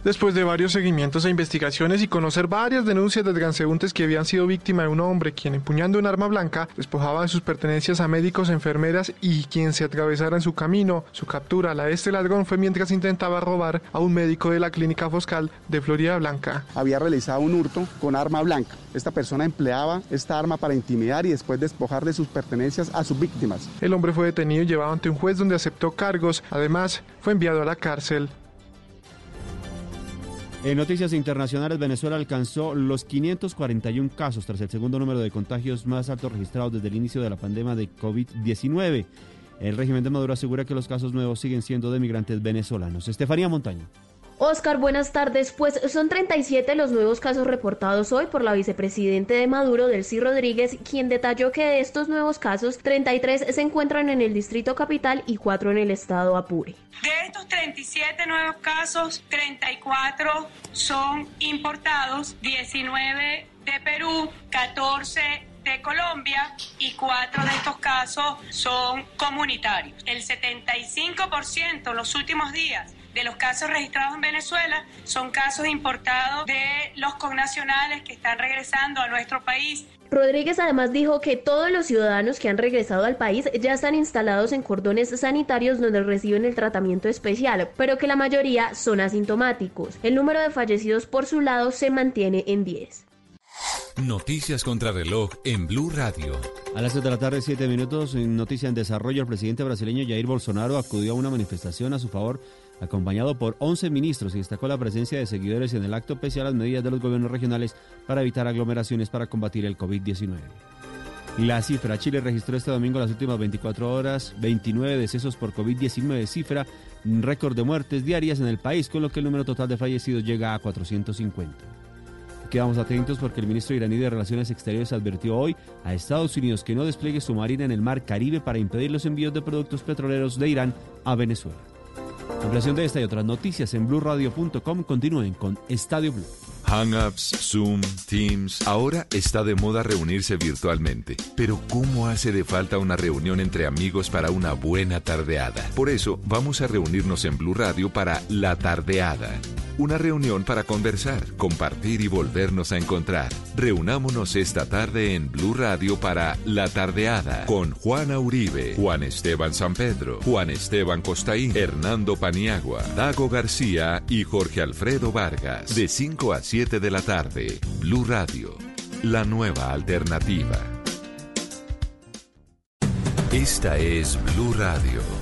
Después de varios seguimientos e investigaciones y conocer varias denuncias de transeúntes que habían sido víctima de un hombre quien empuñando un arma blanca despojaba de sus pertenencias a médicos, enfermeras y quien se atravesara en su camino, su captura la de este ladrón fue mientras intentaba robar a un médico de la clínica Foscal de Florida Blanca. Había realizado un hurto con arma blanca. Esta persona empleaba esta arma para intimidar y después despojar de sus pertenencias a sus víctimas. El hombre fue detenido y llevado ante un juez donde aceptó cargos. Además, fue enviado a la cárcel. En noticias internacionales, Venezuela alcanzó los 541 casos tras el segundo número de contagios más altos registrados desde el inicio de la pandemia de COVID-19. El régimen de Maduro asegura que los casos nuevos siguen siendo de migrantes venezolanos. Estefanía Montaño. Oscar, buenas tardes. Pues son 37 los nuevos casos reportados hoy por la vicepresidente de Maduro, Delcy Rodríguez, quien detalló que de estos nuevos casos, 33 se encuentran en el distrito capital y 4 en el estado Apure. De estos 37 nuevos casos, 34 son importados, 19 de Perú, 14 de Colombia y cuatro de estos casos son comunitarios. El 75% en los últimos días de los casos registrados en Venezuela son casos importados de los connacionales que están regresando a nuestro país. Rodríguez además dijo que todos los ciudadanos que han regresado al país ya están instalados en cordones sanitarios donde reciben el tratamiento especial, pero que la mayoría son asintomáticos. El número de fallecidos por su lado se mantiene en 10. Noticias contra reloj en Blue Radio. A las 7 de la tarde, 7 minutos, en Noticia en Desarrollo, el presidente brasileño Jair Bolsonaro acudió a una manifestación a su favor acompañado por 11 ministros y destacó la presencia de seguidores en el acto pese a las medidas de los gobiernos regionales para evitar aglomeraciones para combatir el COVID-19. La cifra, Chile registró este domingo las últimas 24 horas 29 decesos por COVID-19, cifra récord de muertes diarias en el país, con lo que el número total de fallecidos llega a 450. Quedamos atentos porque el ministro iraní de Relaciones Exteriores advirtió hoy a Estados Unidos que no despliegue su marina en el mar Caribe para impedir los envíos de productos petroleros de Irán a Venezuela. Ampliación de esta y otras noticias en blueradio.com. Continúen con Estadio Blue. Hangouts, Zoom, Teams. Ahora está de moda reunirse virtualmente. Pero ¿cómo hace de falta una reunión entre amigos para una buena tardeada? Por eso vamos a reunirnos en Blue Radio para La Tardeada. Una reunión para conversar, compartir y volvernos a encontrar. Reunámonos esta tarde en Blue Radio para La Tardeada con Juana Uribe, Juan Esteban San Pedro, Juan Esteban Costaín, Hernando Paniagua, Dago García y Jorge Alfredo Vargas. De 5 a 7 de la tarde, Blue Radio, la nueva alternativa. Esta es Blue Radio.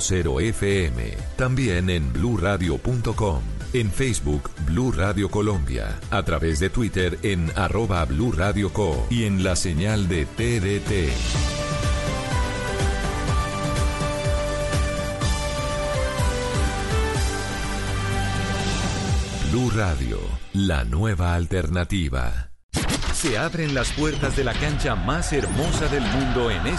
96.0 FM. También en bluradio.com. En Facebook, Blue Radio Colombia. A través de Twitter en arroba Blue Radio Co. Y en la señal de TDT. Blue Radio, la nueva alternativa. Se abren las puertas de la cancha más hermosa del mundo en este